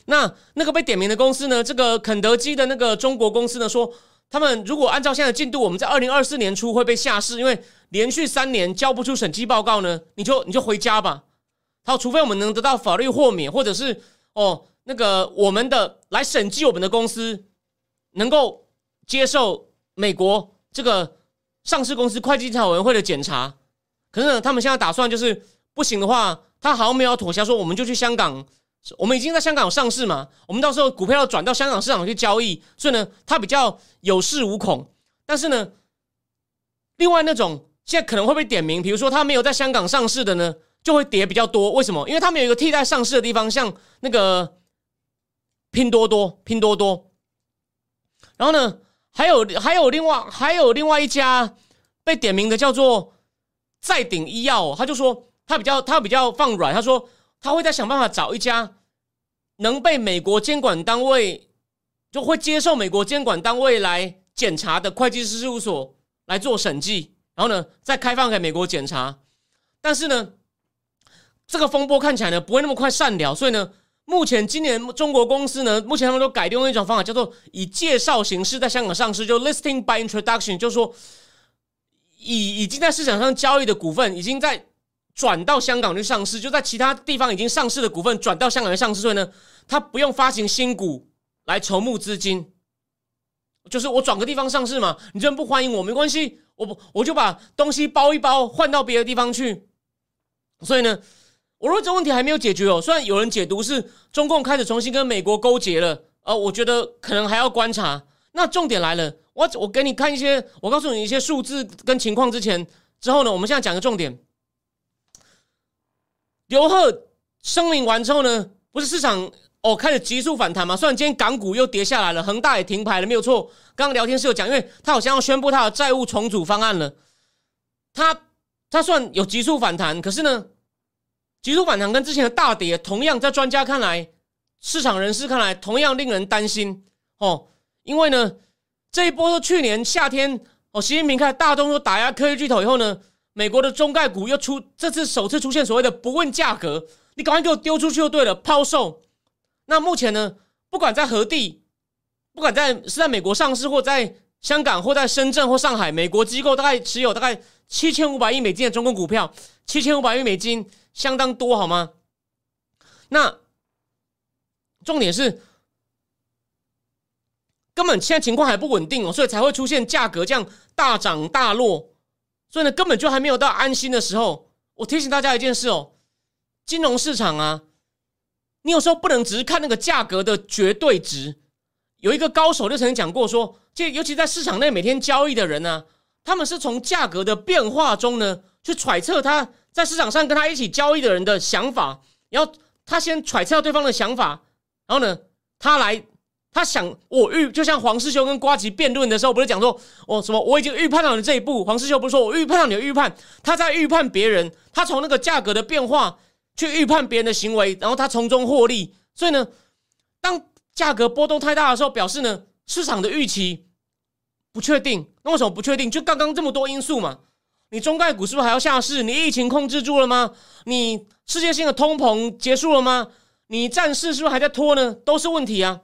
那那个被点名的公司呢，这个肯德基的那个中国公司呢说。他们如果按照现在的进度，我们在二零二四年初会被下市，因为连续三年交不出审计报告呢，你就你就回家吧。好，除非我们能得到法律豁免，或者是哦那个我们的来审计我们的公司能够接受美国这个上市公司会计监察委员会的检查。可是呢，他们现在打算就是不行的话，他好像没有妥协，说我们就去香港。我们已经在香港上市嘛？我们到时候股票要转到香港市场去交易，所以呢，他比较有恃无恐。但是呢，另外那种现在可能会被点名，比如说他没有在香港上市的呢，就会跌比较多。为什么？因为他们有一个替代上市的地方，像那个拼多多，拼多多。然后呢，还有还有另外还有另外一家被点名的叫做再鼎医药，他就说他比较他比较放软，他说。他会在想办法找一家能被美国监管单位就会接受美国监管单位来检查的会计师事务所来做审计，然后呢再开放给美国检查。但是呢，这个风波看起来呢不会那么快散了，所以呢，目前今年中国公司呢，目前他们都改用一种方法，叫做以介绍形式在香港上市，就 listing by introduction，就是说，已已经在市场上交易的股份，已经在转到香港去上市，就在其他地方已经上市的股份转到香港去上市，所以呢，它不用发行新股来筹募资金，就是我转个地方上市嘛，你这边不欢迎我没关系，我不我就把东西包一包换到别的地方去。所以呢，我认为这问题还没有解决哦。虽然有人解读是中共开始重新跟美国勾结了，呃，我觉得可能还要观察。那重点来了，我我给你看一些，我告诉你一些数字跟情况之前之后呢，我们现在讲个重点。刘贺声明完之后呢，不是市场哦开始急速反弹吗？虽然今天港股又跌下来了，恒大也停牌了，没有错。刚刚聊天室有讲，因为他好像要宣布他的债务重组方案了，他他算有急速反弹，可是呢？急速反弹跟之前的大跌，同样在专家看来、市场人士看来，同样令人担心哦。因为呢，这一波去年夏天哦，习近平开始大动作打压科技巨头以后呢，美国的中概股又出这次首次出现所谓的不问价格，你赶快给我丢出去就对了，抛售。那目前呢，不管在何地，不管在是在美国上市或在香港或在深圳或上海，美国机构大概持有大概七千五百亿美金的中国股票，七千五百亿美金。相当多好吗？那重点是根本现在情况还不稳定哦，所以才会出现价格这样大涨大落。所以呢，根本就还没有到安心的时候。我提醒大家一件事哦，金融市场啊，你有时候不能只是看那个价格的绝对值。有一个高手就曾经讲过说，就尤其在市场内每天交易的人呢，他们是从价格的变化中呢去揣测它。在市场上跟他一起交易的人的想法，然后他先揣测对方的想法，然后呢，他来，他想我预，就像黄世修跟瓜吉辩论的时候，不是讲说，哦什么，我已经预判到你这一步。黄世修不是说我预判到你的预判，他在预判别人，他从那个价格的变化去预判别人的行为，然后他从中获利。所以呢，当价格波动太大的时候，表示呢市场的预期不确定。那为什么不确定？就刚刚这么多因素嘛。你中概股是不是还要下市？你疫情控制住了吗？你世界性的通膨结束了吗？你战事是不是还在拖呢？都是问题啊。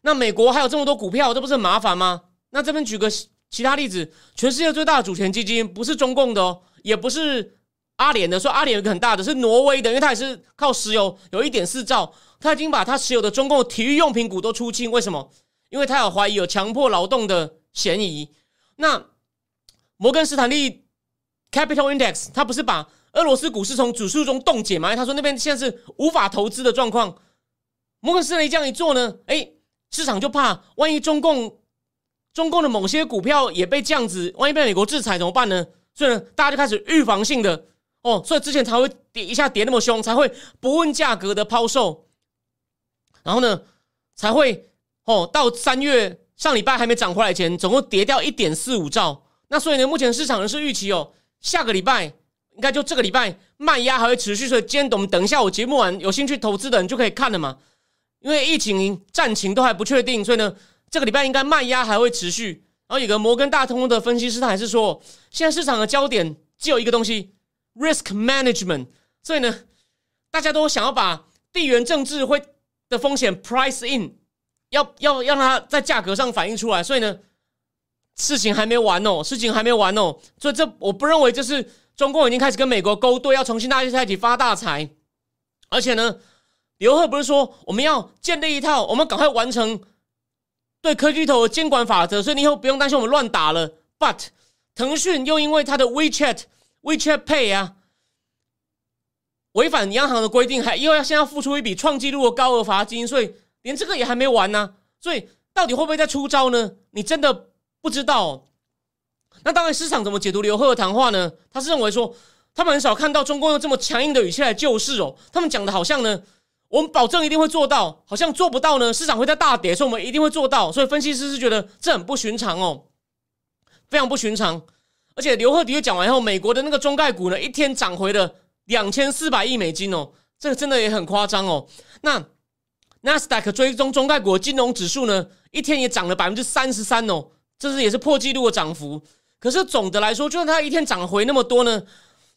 那美国还有这么多股票，这不是很麻烦吗？那这边举个其他例子，全世界最大的主权基金不是中共的哦，也不是阿联的。说阿联有一个很大的，是挪威的，因为它也是靠石油，有一点四兆，他已经把他持有的中共体育用品股都出清。为什么？因为他有怀疑有强迫劳动的嫌疑。那摩根斯坦利 Capital Index，他不是把俄罗斯股市从指数中冻结吗？他说那边现在是无法投资的状况。摩根斯坦利这样一做呢，哎，市场就怕，万一中共中共的某些股票也被这样子，万一被美国制裁怎么办呢？所以呢，大家就开始预防性的哦，所以之前才会跌一下跌那么凶，才会不问价格的抛售，然后呢，才会哦到三月上礼拜还没涨回来前，总共跌掉一点四五兆。那所以呢，目前市场人是预期哦，下个礼拜应该就这个礼拜卖压还会持续，所以今天我们等一下我节目完，有兴趣投资的人就可以看了嘛。因为疫情战情都还不确定，所以呢，这个礼拜应该卖压还会持续。然后有个摩根大通的分析师，他还是说，现在市场的焦点只有一个东西，risk management。所以呢，大家都想要把地缘政治会的风险 price in，要要让它在价格上反映出来。所以呢。事情还没完哦，事情还没完哦，所以这我不认为这是中共已经开始跟美国勾兑，要重新大家在一起发大财。而且呢，刘贺不是说我们要建立一套，我们赶快完成对科技头的监管法则，所以你以后不用担心我们乱打了。But 腾讯又因为它的 WeChat WeChat Pay 啊，违反央行的规定，还又要现在付出一笔创纪录的高额罚金，所以连这个也还没完呢。所以到底会不会再出招呢？你真的？不知道，那当然市场怎么解读刘贺的谈话呢？他是认为说，他们很少看到中共用这么强硬的语气来救市哦。他们讲的好像呢，我们保证一定会做到，好像做不到呢，市场会在大跌，所以我们一定会做到。所以分析师是觉得这很不寻常哦，非常不寻常。而且刘贺的确讲完以后，美国的那个中概股呢，一天涨回了两千四百亿美金哦，这个真的也很夸张哦。那 Nasdaq 追踪中概股的金融指数呢，一天也涨了百分之三十三哦。这是也是破纪录的涨幅，可是总的来说，就算它一天涨回那么多呢，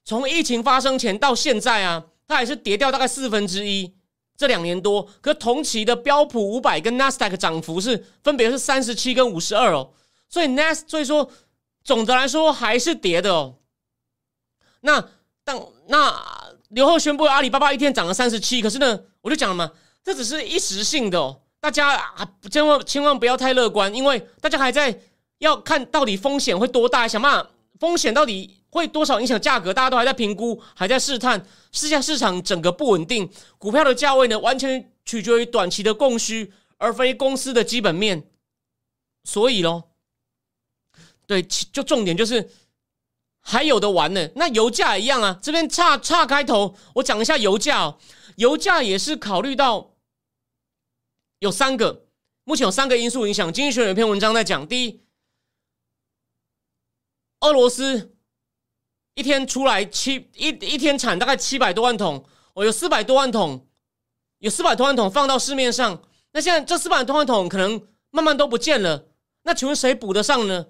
从疫情发生前到现在啊，它还是跌掉大概四分之一。这两年多，可同期的标普五百跟 NASDAQ 涨幅是分别是三十七跟五十二哦，所以 NAS 所以说总的来说还是跌的哦。那当那刘后宣布阿里巴巴一天涨了三十七，可是呢，我就讲了嘛，这只是一时性的哦，大家啊千万千万不要太乐观，因为大家还在要看到底风险会多大，想办法风险到底。会多少影响价格？大家都还在评估，还在试探。试下市场整个不稳定，股票的价位呢，完全取决于短期的供需，而非公司的基本面。所以咯，对，就重点就是还有的玩呢。那油价一样啊，这边差差开头，我讲一下油价哦。油价也是考虑到有三个，目前有三个因素影响。经济学有一篇文章在讲，第一，俄罗斯。一天出来七一一天产大概七百多万桶，我有四百多万桶，有四百多万桶放到市面上。那现在这四百多万桶可能慢慢都不见了。那请问谁补得上呢？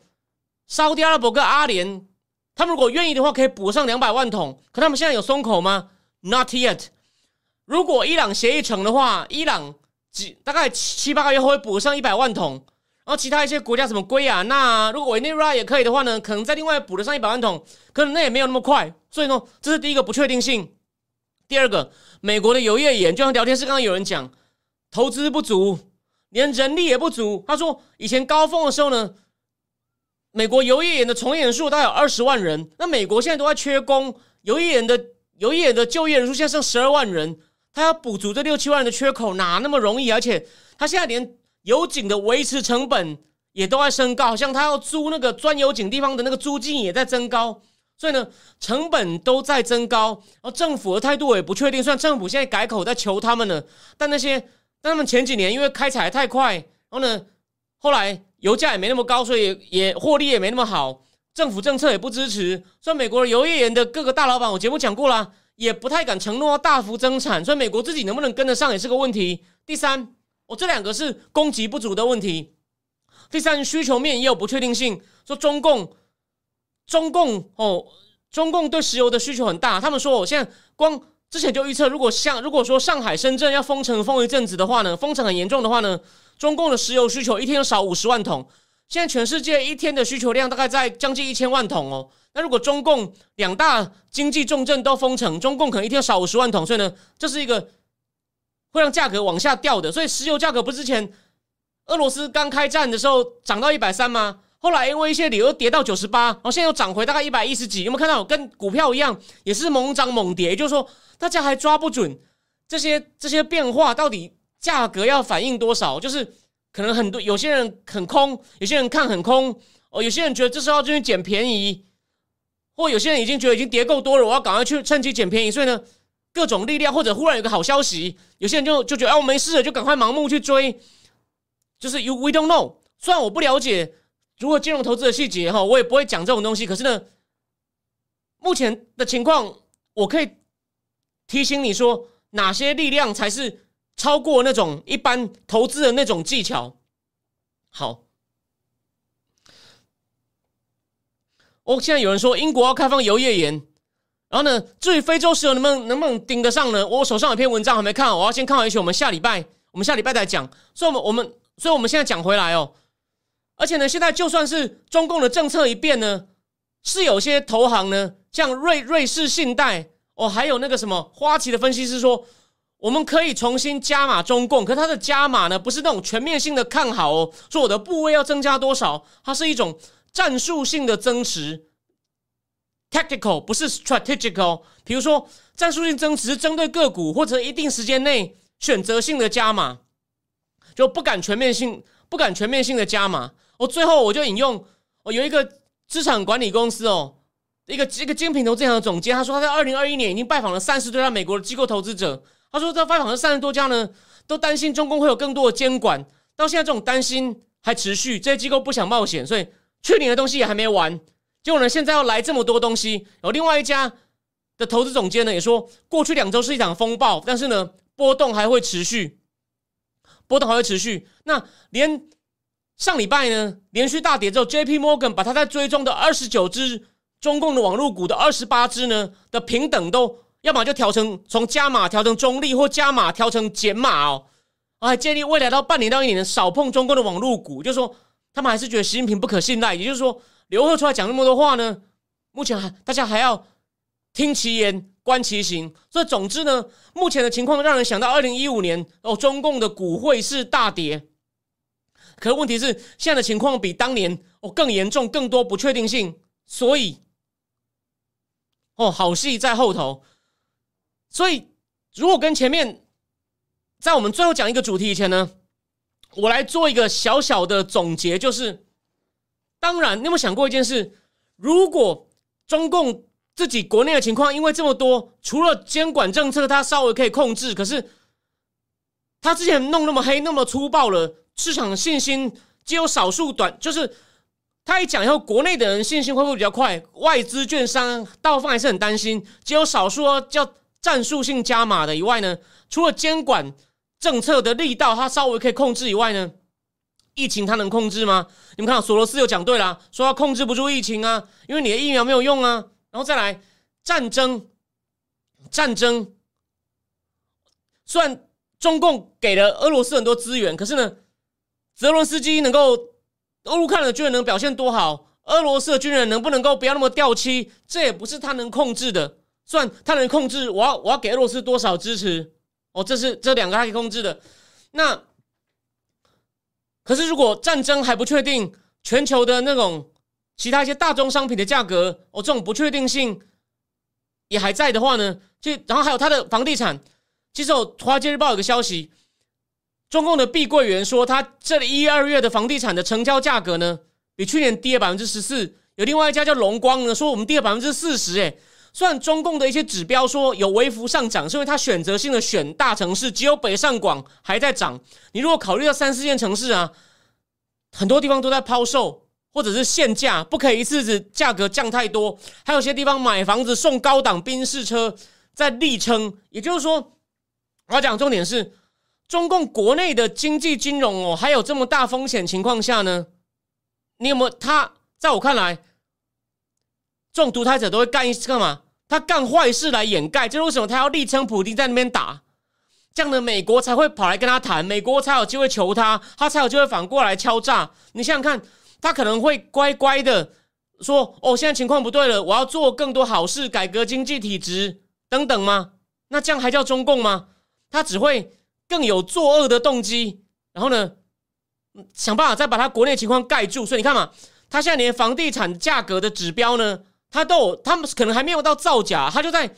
沙特阿拉伯跟阿联，他们如果愿意的话，可以补上两百万桶。可他们现在有松口吗？Not yet。如果伊朗协议成的话，伊朗几大概七八个月后会补上一百万桶。然后其他一些国家什么圭亚那，如果委内瑞拉也可以的话呢，可能再另外补得上一百万桶，可能那也没有那么快。所以呢，这是第一个不确定性。第二个，美国的油业岩，就像聊天室刚刚有人讲，投资不足，连人力也不足。他说，以前高峰的时候呢，美国油业岩的从业人数大概有二十万人，那美国现在都在缺工，油业岩的油业的就业人数现在剩十二万人，他要补足这六七万人的缺口，哪那么容易？而且他现在连油井的维持成本也都在升高，好像他要租那个钻油井地方的那个租金也在增高，所以呢，成本都在增高。然后政府的态度也不确定，虽然政府现在改口在求他们了，但那些但他们前几年因为开采太快，然后呢，后来油价也没那么高，所以也获利也没那么好，政府政策也不支持，所以美国的油业园的各个大老板，我节目讲过了，也不太敢承诺大幅增产，所以美国自己能不能跟得上也是个问题。第三。我这两个是供给不足的问题，第三需求面也有不确定性。说中共，中共哦，中共对石油的需求很大。他们说，我现在光之前就预测，如果像如果说上海、深圳要封城封一阵子的话呢，封城很严重的话呢，中共的石油需求一天要少五十万桶。现在全世界一天的需求量大概在将近一千万桶哦。那如果中共两大经济重镇都封城，中共可能一天少五十万桶。所以呢，这是一个。会让价格往下掉的，所以石油价格不是之前俄罗斯刚开战的时候涨到一百三吗？后来因为一些理由跌到九十八，然后现在又涨回大概一百一十几。有没有看到跟股票一样，也是猛涨猛跌？就是说，大家还抓不准这些这些变化到底价格要反映多少？就是可能很多有些人很空，有些人看很空哦，有些人觉得这时候就去捡便宜，或有些人已经觉得已经跌够多了，我要赶快去趁机捡便宜。所以呢？各种力量，或者忽然有个好消息，有些人就就觉得哎，我没事了，就赶快盲目去追。就是 you we don't know。虽然我不了解如何金融投资的细节哈，我也不会讲这种东西。可是呢，目前的情况，我可以提醒你说，哪些力量才是超过那种一般投资的那种技巧。好，哦，现在有人说英国要开放油页岩。然后呢？至于非洲石油能不能能不能顶得上呢？我手上有篇文章还没看，我要先看完一些。我们下礼拜，我们下礼拜再讲。所以，我们我们，所以我们现在讲回来哦。而且呢，现在就算是中共的政策一变呢，是有些投行呢，像瑞瑞士信贷哦，还有那个什么花旗的分析师说，我们可以重新加码中共。可它的加码呢，不是那种全面性的看好哦，说我的部位要增加多少，它是一种战术性的增持。Tactical 不是 strategical，比如说战术性增持针对个股或者一定时间内选择性的加码，就不敢全面性不敢全面性的加码。我最后我就引用我有一个资产管理公司哦，一个一个精品投资行的总监，他说他在二零二一年已经拜访了三十多家美国的机构投资者，他说在拜访了三十多家呢，都担心中共会有更多的监管，到现在这种担心还持续，这些机构不想冒险，所以去年的东西也还没完。结果呢？现在要来这么多东西。有另外一家的投资总监呢，也说过去两周是一场风暴，但是呢，波动还会持续，波动还会持续。那连上礼拜呢，连续大跌之后，J P Morgan 把他在追踪的二十九只中共的网络股的二十八只呢的平等都，要么就调成从加码调成中立，或加码调成减码哦。我还建议未来到半年到一年少碰中共的网络股，就是说他们还是觉得习近平不可信赖。也就是说，刘贺出来讲那么多话呢，目前还大家还要听其言观其行。所以总之呢，目前的情况让人想到二零一五年哦，中共的股汇是大跌。可问题是，现在的情况比当年哦更严重，更多不确定性。所以，哦，好戏在后头。所以，如果跟前面在我们最后讲一个主题以前呢，我来做一个小小的总结，就是，当然，你有没有想过一件事？如果中共自己国内的情况因为这么多，除了监管政策，它稍微可以控制，可是他之前弄那么黑、那么粗暴了，市场信心只有少数短，就是。他一讲以后，国内的人信心恢复比较快，外资券商倒放还是很担心。只有少数叫战术性加码的以外呢，除了监管政策的力道，它稍微可以控制以外呢，疫情它能控制吗？你们看，索罗斯又讲对了，说他控制不住疫情啊，因为你的疫苗没有用啊。然后再来战争，战争，虽然中共给了俄罗斯很多资源，可是呢，泽伦斯基能够。俄乌克兰的军人能表现多好？俄罗斯的军人能不能够不要那么掉漆？这也不是他能控制的。算他能控制，我要我要给俄罗斯多少支持？哦，这是这两个他可以控制的。那可是如果战争还不确定，全球的那种其他一些大宗商品的价格，哦，这种不确定性也还在的话呢？就然后还有他的房地产。其实《华尔街日报》有个消息。中共的碧桂园说，它这一二月的房地产的成交价格呢，比去年跌了百分之十四。有另外一家叫龙光呢，说我们跌了百分之四十。哎，虽然中共的一些指标说有微幅上涨，是因为它选择性的选大城市，只有北上广还在涨。你如果考虑到三四线城市啊，很多地方都在抛售或者是限价，不可以一次子价格降太多。还有些地方买房子送高档宾士车在力撑。也就是说，我要讲重点是。中共国内的经济金融哦，还有这么大风险情况下呢，你有没有？他在我看来，这种独裁者都会干一次干嘛？他干坏事来掩盖，就是为什么他要力撑普京在那边打，这样的美国才会跑来跟他谈，美国才有机会求他，他才有机会反过来敲诈。你想想看，他可能会乖乖的说：“哦，现在情况不对了，我要做更多好事，改革经济体制等等吗？”那这样还叫中共吗？他只会。更有作恶的动机，然后呢，想办法再把他国内情况盖住。所以你看嘛，他现在连房地产价格的指标呢，他都，他们可能还没有到造假，他就在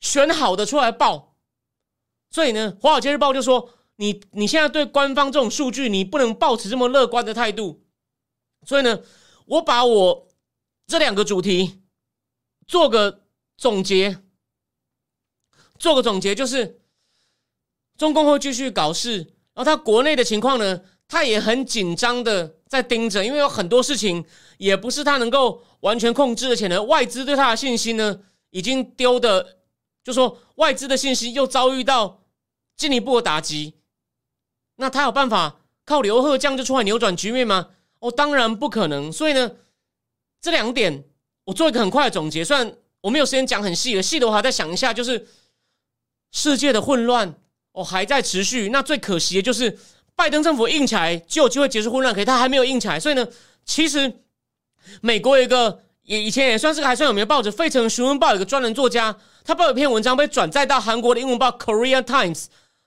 选好的出来报。所以呢，《华尔街日报》就说：“你你现在对官方这种数据，你不能保持这么乐观的态度。”所以呢，我把我这两个主题做个总结，做个总结就是。中共会继续搞事，然后他国内的情况呢，他也很紧张的在盯着，因为有很多事情也不是他能够完全控制，而且呢，外资对他的信心呢，已经丢的，就说外资的信心又遭遇到进一步的打击，那他有办法靠刘贺这样就出来扭转局面吗？哦，当然不可能。所以呢，这两点我做一个很快的总结，虽然我没有时间讲很细了，细的我还在想一下，就是世界的混乱。哦，还在持续。那最可惜的就是拜登政府硬起来就有机会结束混乱，可是他还没有硬起来。所以呢，其实美国一个也以前也算是个还算有名的报纸《费城询问报》有个专栏作家，他报有篇文章被转载到韩国的英文报《Korea Times》，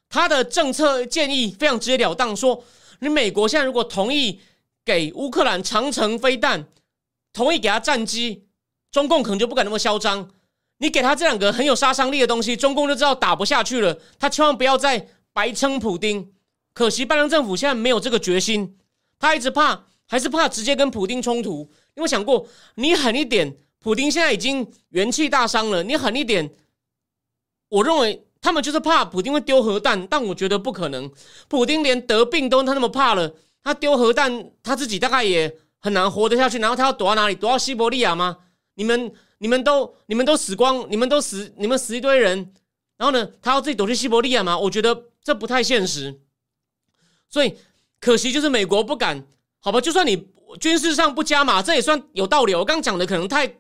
他的政策建议非常直截了当，说你美国现在如果同意给乌克兰长城飞弹，同意给他战机，中共可能就不敢那么嚣张。你给他这两个很有杀伤力的东西，中共就知道打不下去了。他千万不要再白称普丁。可惜拜登政府现在没有这个决心，他一直怕，还是怕直接跟普丁冲突。有没有想过，你狠一点，普丁现在已经元气大伤了。你狠一点，我认为他们就是怕普丁会丢核弹，但我觉得不可能。普丁连得病都他那么怕了，他丢核弹，他自己大概也很难活得下去。然后他要躲到哪里？躲到西伯利亚吗？你们？你们都你们都死光，你们都死，你们死一堆人，然后呢，他要自己躲去西伯利亚吗？我觉得这不太现实，所以可惜就是美国不敢，好吧？就算你军事上不加码，这也算有道理。我刚讲的可能太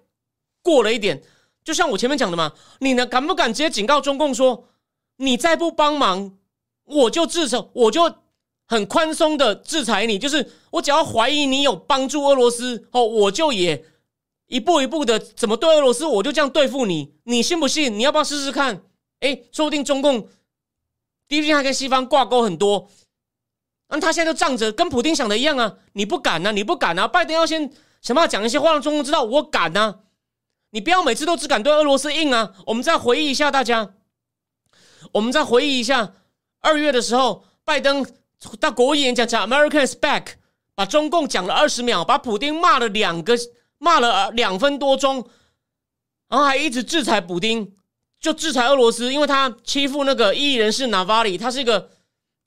过了一点。就像我前面讲的嘛，你呢敢不敢直接警告中共说，你再不帮忙，我就制裁，我就很宽松的制裁你，就是我只要怀疑你有帮助俄罗斯哦，我就也一步一步的怎么对俄罗斯，我就这样对付你，你信不信？你要不要试试看？哎，说不定中共毕竟还跟西方挂钩很多，那他现在就仗着跟普京想的一样啊，你不敢啊，你不敢啊，拜登要先想办法讲一些话，让中共知道我敢啊。你不要每次都只敢对俄罗斯硬啊！我们再回忆一下，大家，我们再回忆一下二月的时候，拜登到国会演讲讲 “America is back”，把中共讲了二十秒，把普京骂了两个，骂了两分多钟，然后还一直制裁普京，就制裁俄罗斯，因为他欺负那个异议人士纳瓦里，他是一个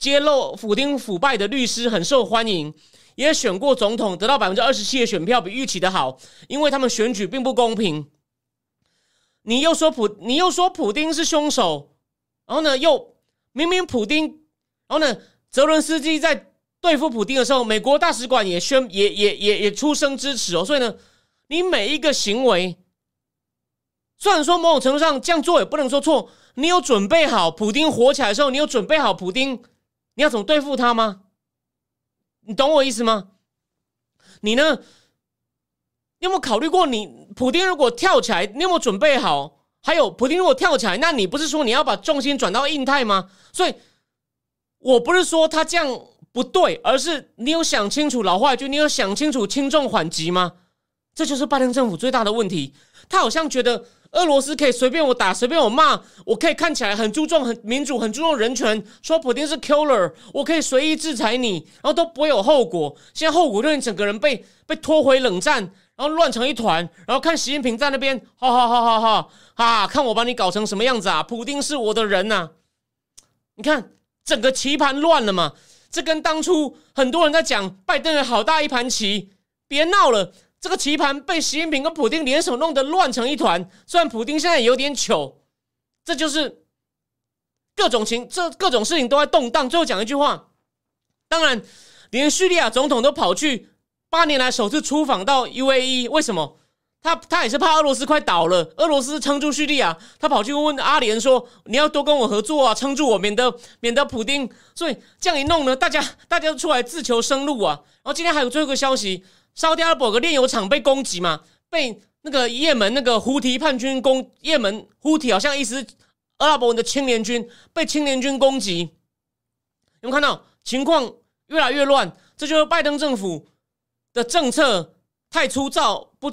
揭露普京腐败的律师，很受欢迎，也选过总统，得到百分之二十七的选票，比预期的好，因为他们选举并不公平。你又说普，你又说普丁是凶手，然后呢，又明明普丁，然后呢，泽伦斯基在对付普丁的时候，美国大使馆也宣，也也也也出声支持哦。所以呢，你每一个行为，虽然说某种程度上这样做也不能说错，你有准备好普丁火起来的时候，你有准备好普丁你要怎么对付他吗？你懂我意思吗？你呢？你有没有考虑过，你普丁如果跳起来，你有没有准备好？还有，普丁如果跳起来，那你不是说你要把重心转到印太吗？所以，我不是说他这样不对，而是你有想清楚老话一句，你有想清楚轻重缓急吗？这就是拜登政府最大的问题。他好像觉得俄罗斯可以随便我打，随便我骂，我可以看起来很注重很民主，很注重人权，说普丁是 killer，我可以随意制裁你，然后都不会有后果。现在后果就是你整个人被被拖回冷战。然后乱成一团，然后看习近平在那边，哈哈哈哈哈哈！看我把你搞成什么样子啊？普丁是我的人呐！你看整个棋盘乱了嘛？这跟当初很多人在讲拜登有好大一盘棋，别闹了！这个棋盘被习近平跟普丁联手弄得乱成一团。虽然普丁现在有点糗，这就是各种情，这各种事情都在动荡。最后讲一句话，当然连叙利亚总统都跑去。八年来首次出访到 UAE，为什么？他他也是怕俄罗斯快倒了，俄罗斯撑住叙利亚，他跑去问阿联说：“你要多跟我合作啊，撑住我，免得免得普丁。”所以这样一弄呢，大家大家都出来自求生路啊。然后今天还有最后一个消息，沙特阿拉伯个炼油厂被攻击嘛，被那个也门那个胡提叛军攻，也门胡提好像意思，阿拉伯人的青年军被青年军攻击，有没有看到情况越来越乱？这就是拜登政府。的政策太粗糙，不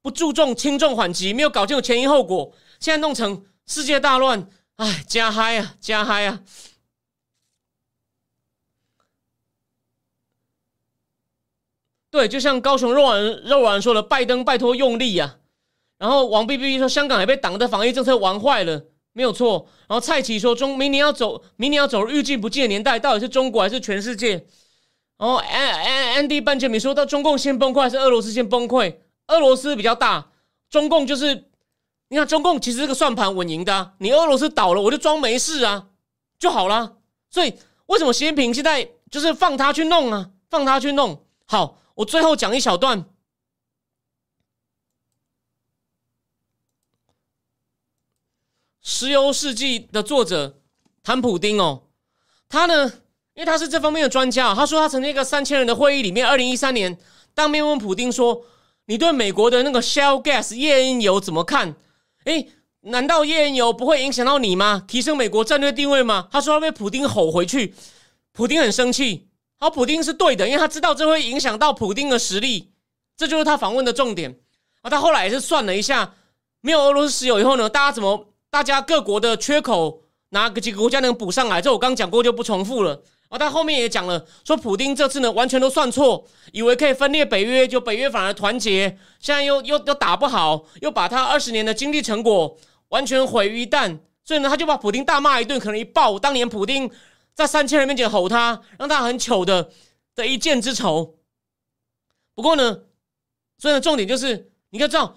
不注重轻重缓急，没有搞清楚前因后果，现在弄成世界大乱，哎，加嗨啊，加嗨啊！对，就像高雄肉丸肉丸说的，拜登拜托用力啊！然后王 B B 说，香港也被党的防疫政策玩坏了，没有错。然后蔡奇说，中明年要走，明年要走入预计不计的年代，到底是中国还是全世界？哦，安安安迪半千米说到中共先崩溃还是俄罗斯先崩溃？俄罗斯比较大，中共就是你看中共其实这个算盘稳赢的，你俄罗斯倒了我就装没事啊就好了。所以为什么习近平现在就是放他去弄啊？放他去弄。好，我最后讲一小段，《石油世纪》的作者谭普丁哦，他呢？因为他是这方面的专家，他说他曾经一个三千人的会议里面，二零一三年当面问普丁说：“你对美国的那个 Shell Gas 页岩油怎么看？诶，难道页岩油不会影响到你吗？提升美国战略定位吗？”他说他被普丁吼回去，普丁很生气。而，普丁是对的，因为他知道这会影响到普丁的实力，这就是他访问的重点。啊，他后来也是算了一下，没有俄罗斯石油以后呢，大家怎么，大家各国的缺口哪个几个国家能补上来？这我刚讲过，就不重复了。啊，他后面也讲了，说普丁这次呢完全都算错，以为可以分裂北约，就北约反而团结，现在又又又打不好，又把他二十年的经济成果完全毁于一旦，所以呢，他就把普丁大骂一顿，可能一爆当年普丁在三千人面前吼他，让他很糗的的一箭之仇。不过呢，所以呢，重点就是，你要知道，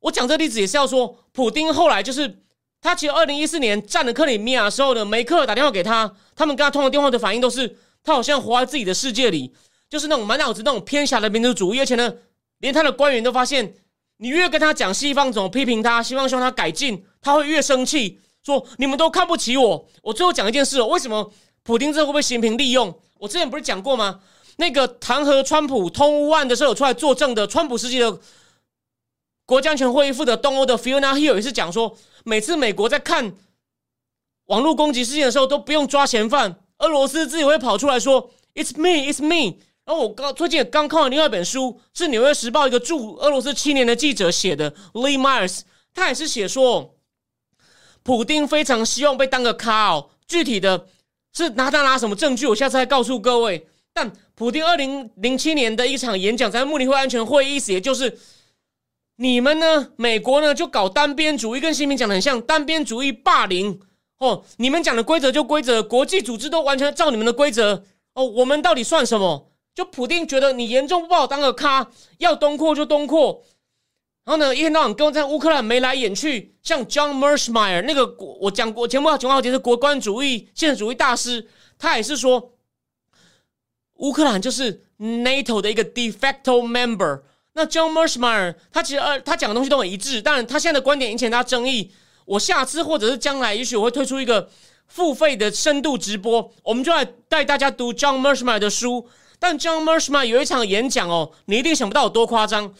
我讲这例子也是要说，普丁后来就是。他其实二零一四年占了克里米亚时候呢，梅克打电话给他，他们跟他通了电话的反应都是他好像活在自己的世界里，就是那种满脑子那种偏狭的民族主义，而且呢，连他的官员都发现你越跟他讲西方怎么批评他，西方希望他改进，他会越生气，说你们都看不起我。我最后讲一件事，为什么普京这会不会行平利用？我之前不是讲过吗？那个弹劾川普通乌案的时候有出来作证的，川普时期的国家安全会议负责东欧的 Fiona Hill 也是讲说，每次美国在看网络攻击事件的时候都不用抓嫌犯，俄罗斯自己会跑出来说 It's me, It's me。然后我刚最近刚看完另外一本书，是《纽约时报》一个驻俄罗斯七年的记者写的，Lee Myers，他也是写说，普丁非常希望被当个咖哦。具体的是拿他拿什么证据，我下次再告诉各位。但普丁二零零七年的一场演讲，在慕尼黑安全会议，意思也就是你们呢，美国呢就搞单边主义，跟新民讲的很像，单边主义霸凌哦。你们讲的规则就规则，国际组织都完全照你们的规则哦。我们到底算什么？就普丁觉得你严重不把我当个咖，要东扩就东扩，然后呢，一天到晚跟我在乌克兰眉来眼去，像 John Mearsheimer 那个国我讲过节目讲过好几次国关主义现实主义大师，他也是说乌克兰就是 NATO 的一个 de facto member。那 John Mearsheimer 他其实呃他讲的东西都很一致，但他现在的观点引起很大家争议。我下次或者是将来，也许我会推出一个付费的深度直播，我们就来带大家读 John Mearsheimer 的书。但 John Mearsheimer 有一场演讲哦，你一定想不到有多夸张。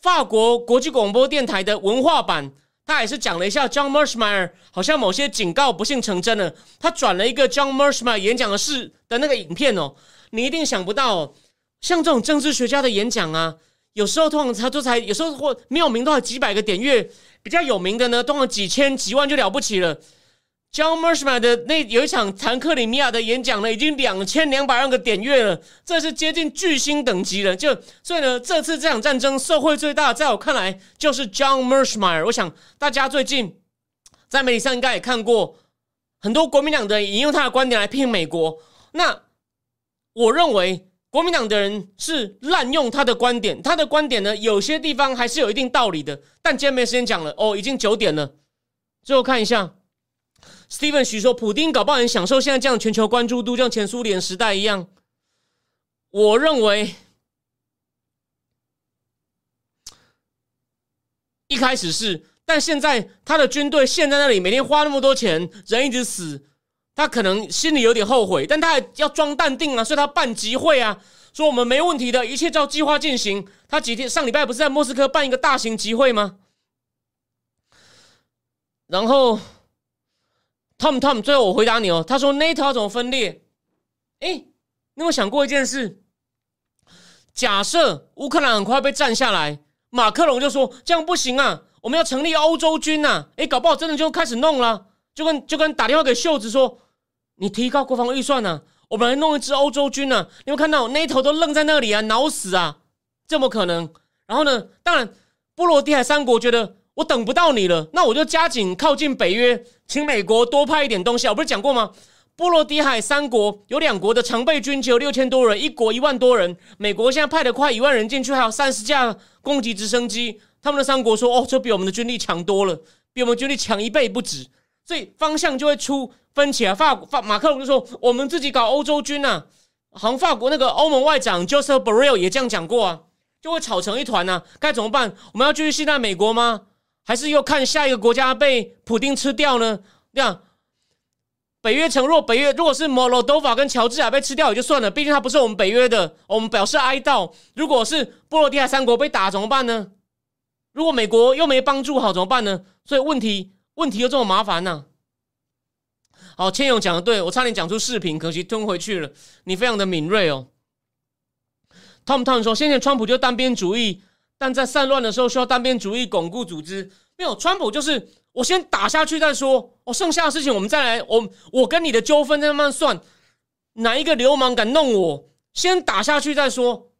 法国国际广播电台的文化版，他也是讲了一下 John Mearsheimer 好像某些警告不幸成真了。他转了一个 John Mearsheimer 演讲的事的那个影片哦，你一定想不到，像这种政治学家的演讲啊，有时候通常他都才有时候或没有名都要几百个点阅，比较有名的呢，通常几千几万就了不起了。John Merzmer 的那有一场谈克里米亚的演讲呢，已经两千两百万个点阅了，这是接近巨星等级了。就所以呢，这次这场战争受惠最大，在我看来就是 John Merzmer。我想大家最近在媒体上应该也看过很多国民党的人引用他的观点来批评美国。那我认为国民党的人是滥用他的观点，他的观点呢有些地方还是有一定道理的。但今天没时间讲了哦，已经九点了，最后看一下。Steven 徐说：“普丁搞不好很享受现在这样全球关注度，像前苏联时代一样。”我认为一开始是，但现在他的军队陷在那里，每天花那么多钱，人一直死，他可能心里有点后悔，但他还要装淡定啊，所以他办集会啊，说我们没问题的，一切照计划进行。他几天上礼拜不是在莫斯科办一个大型集会吗？然后。Tom Tom，最后我回答你哦。他说 NATO 怎么分裂？哎，你有有想过一件事？假设乌克兰很快被占下来，马克龙就说这样不行啊，我们要成立欧洲军呐。哎，搞不好真的就开始弄了，就跟就跟打电话给秀子说，你提高国防预算呢，我们来弄一支欧洲军呢。你有看到 NATO 都愣在那里啊，挠死啊，这么可能？然后呢，当然波罗的海三国觉得。我等不到你了，那我就加紧靠近北约，请美国多派一点东西。我不是讲过吗？波罗的海三国有两国的常备军只有六千多人，一国一万多人。美国现在派的快一万人进去，还有三十架攻击直升机。他们的三国说：“哦，这比我们的军力强多了，比我们军力强一倍不止。”所以方向就会出分歧啊。法法马克龙就说：“我们自己搞欧洲军呐。”好像法国那个欧盟外长 Joseph Borrell 也这样讲过啊，就会吵成一团呐。该怎么办？我们要继续信赖美国吗？还是又看下一个国家被普丁吃掉呢？这样，北约承诺，北约如果是摩洛多瓦跟乔治亚被吃掉也就算了，毕竟他不是我们北约的，我们表示哀悼。如果是波罗的海三国被打怎么办呢？如果美国又没帮助好怎么办呢？所以问题问题又这么麻烦呢？好，千勇讲的对，我差点讲出视频，可惜吞回去了。你非常的敏锐哦。Tom Tom 说，现在川普就单边主义。但在散乱的时候，需要单边主义巩固组织。没有，川普就是我先打下去再说。哦，剩下的事情我们再来。我我跟你的纠纷再慢慢算。哪一个流氓敢弄我？先打下去再说。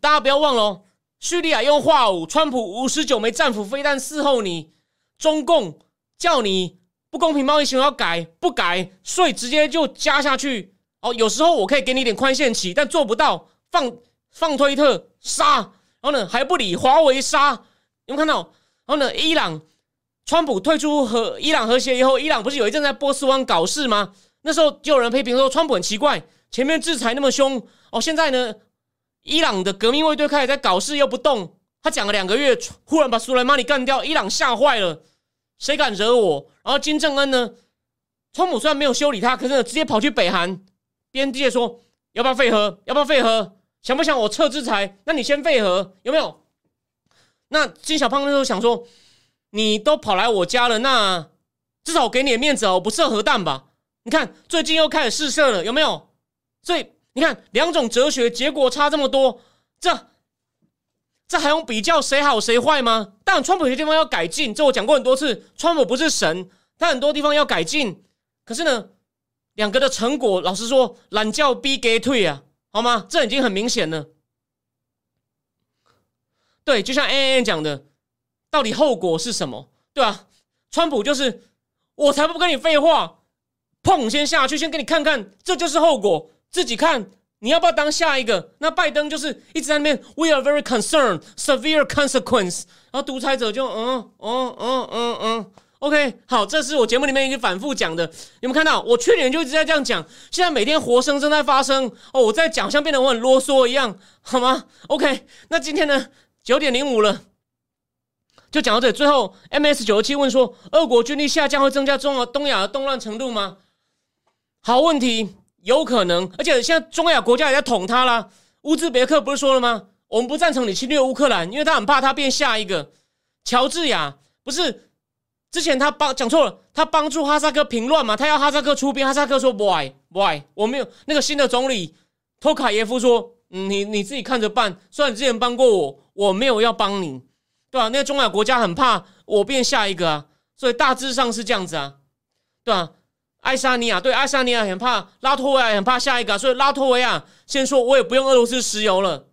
大家不要忘了，叙利亚用化武，川普五十九枚战斧飞弹伺候你。中共叫你不公平贸易行为要改，不改税直接就加下去。哦，有时候我可以给你一点宽限期，但做不到。放放推特杀。然后呢，还不理华为杀，有没有看到？然后呢，伊朗，川普退出和伊朗和谐以后，伊朗不是有一阵在波斯湾搞事吗？那时候就有人批评说，川普很奇怪，前面制裁那么凶，哦，现在呢，伊朗的革命卫队开始在搞事又不动，他讲了两个月，忽然把苏莱曼尼干掉，伊朗吓坏了，谁敢惹我？然后金正恩呢？川普虽然没有修理他，可是直接跑去北韩边界说要不要废核？要不要废核？想不想我撤制裁？那你先废核有没有？那金小胖那时候想说，你都跑来我家了，那至少我给你的面子哦，我不射核弹吧？你看最近又开始试射了，有没有？所以你看两种哲学结果差这么多，这这还用比较谁好谁坏吗？但，川普有些地方要改进，这我讲过很多次，川普不是神，他很多地方要改进。可是呢，两个的成果，老实说，懒觉逼给退啊，好吗？这已经很明显了。对，就像 A N 讲的，到底后果是什么？对啊？川普就是，我才不跟你废话，砰，先下去，先给你看看，这就是后果，自己看，你要不要当下一个？那拜登就是一直在那边，We are very concerned, severe consequence，然后独裁者就，嗯嗯嗯嗯嗯。OK，好，这是我节目里面已经反复讲的。你们看到？我去年就一直在这样讲，现在每天活生生在发生。哦，我在讲，像变得我很啰嗦一样，好吗？OK，那今天呢？九点零五了，就讲到这里。最后，MS 九十七问说：俄国军力下降会增加中俄东亚的动乱程度吗？好问题，有可能。而且现在中亚国家也在捅他啦。乌兹别克不是说了吗？我们不赞成你侵略乌克兰，因为他很怕他变下一个乔治亚，不是？之前他帮讲错了，他帮助哈萨克平乱嘛？他要哈萨克出兵，哈萨克说 why why？我没有那个新的总理托卡耶夫说，嗯，你你自己看着办。虽然你之前帮过我，我没有要帮你，对吧？那个中亚国家很怕我变下一个啊，所以大致上是这样子啊，对吧？爱沙尼亚对爱沙尼亚很怕，拉脱维亚很怕下一个，所以拉脱维亚先说我也不用俄罗斯石油了，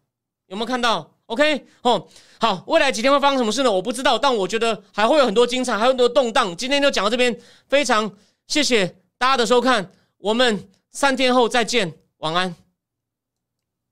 有没有看到？OK 哦。好，未来几天会发生什么事呢？我不知道，但我觉得还会有很多精彩，还有很多动荡。今天就讲到这边，非常谢谢大家的收看，我们三天后再见，晚安。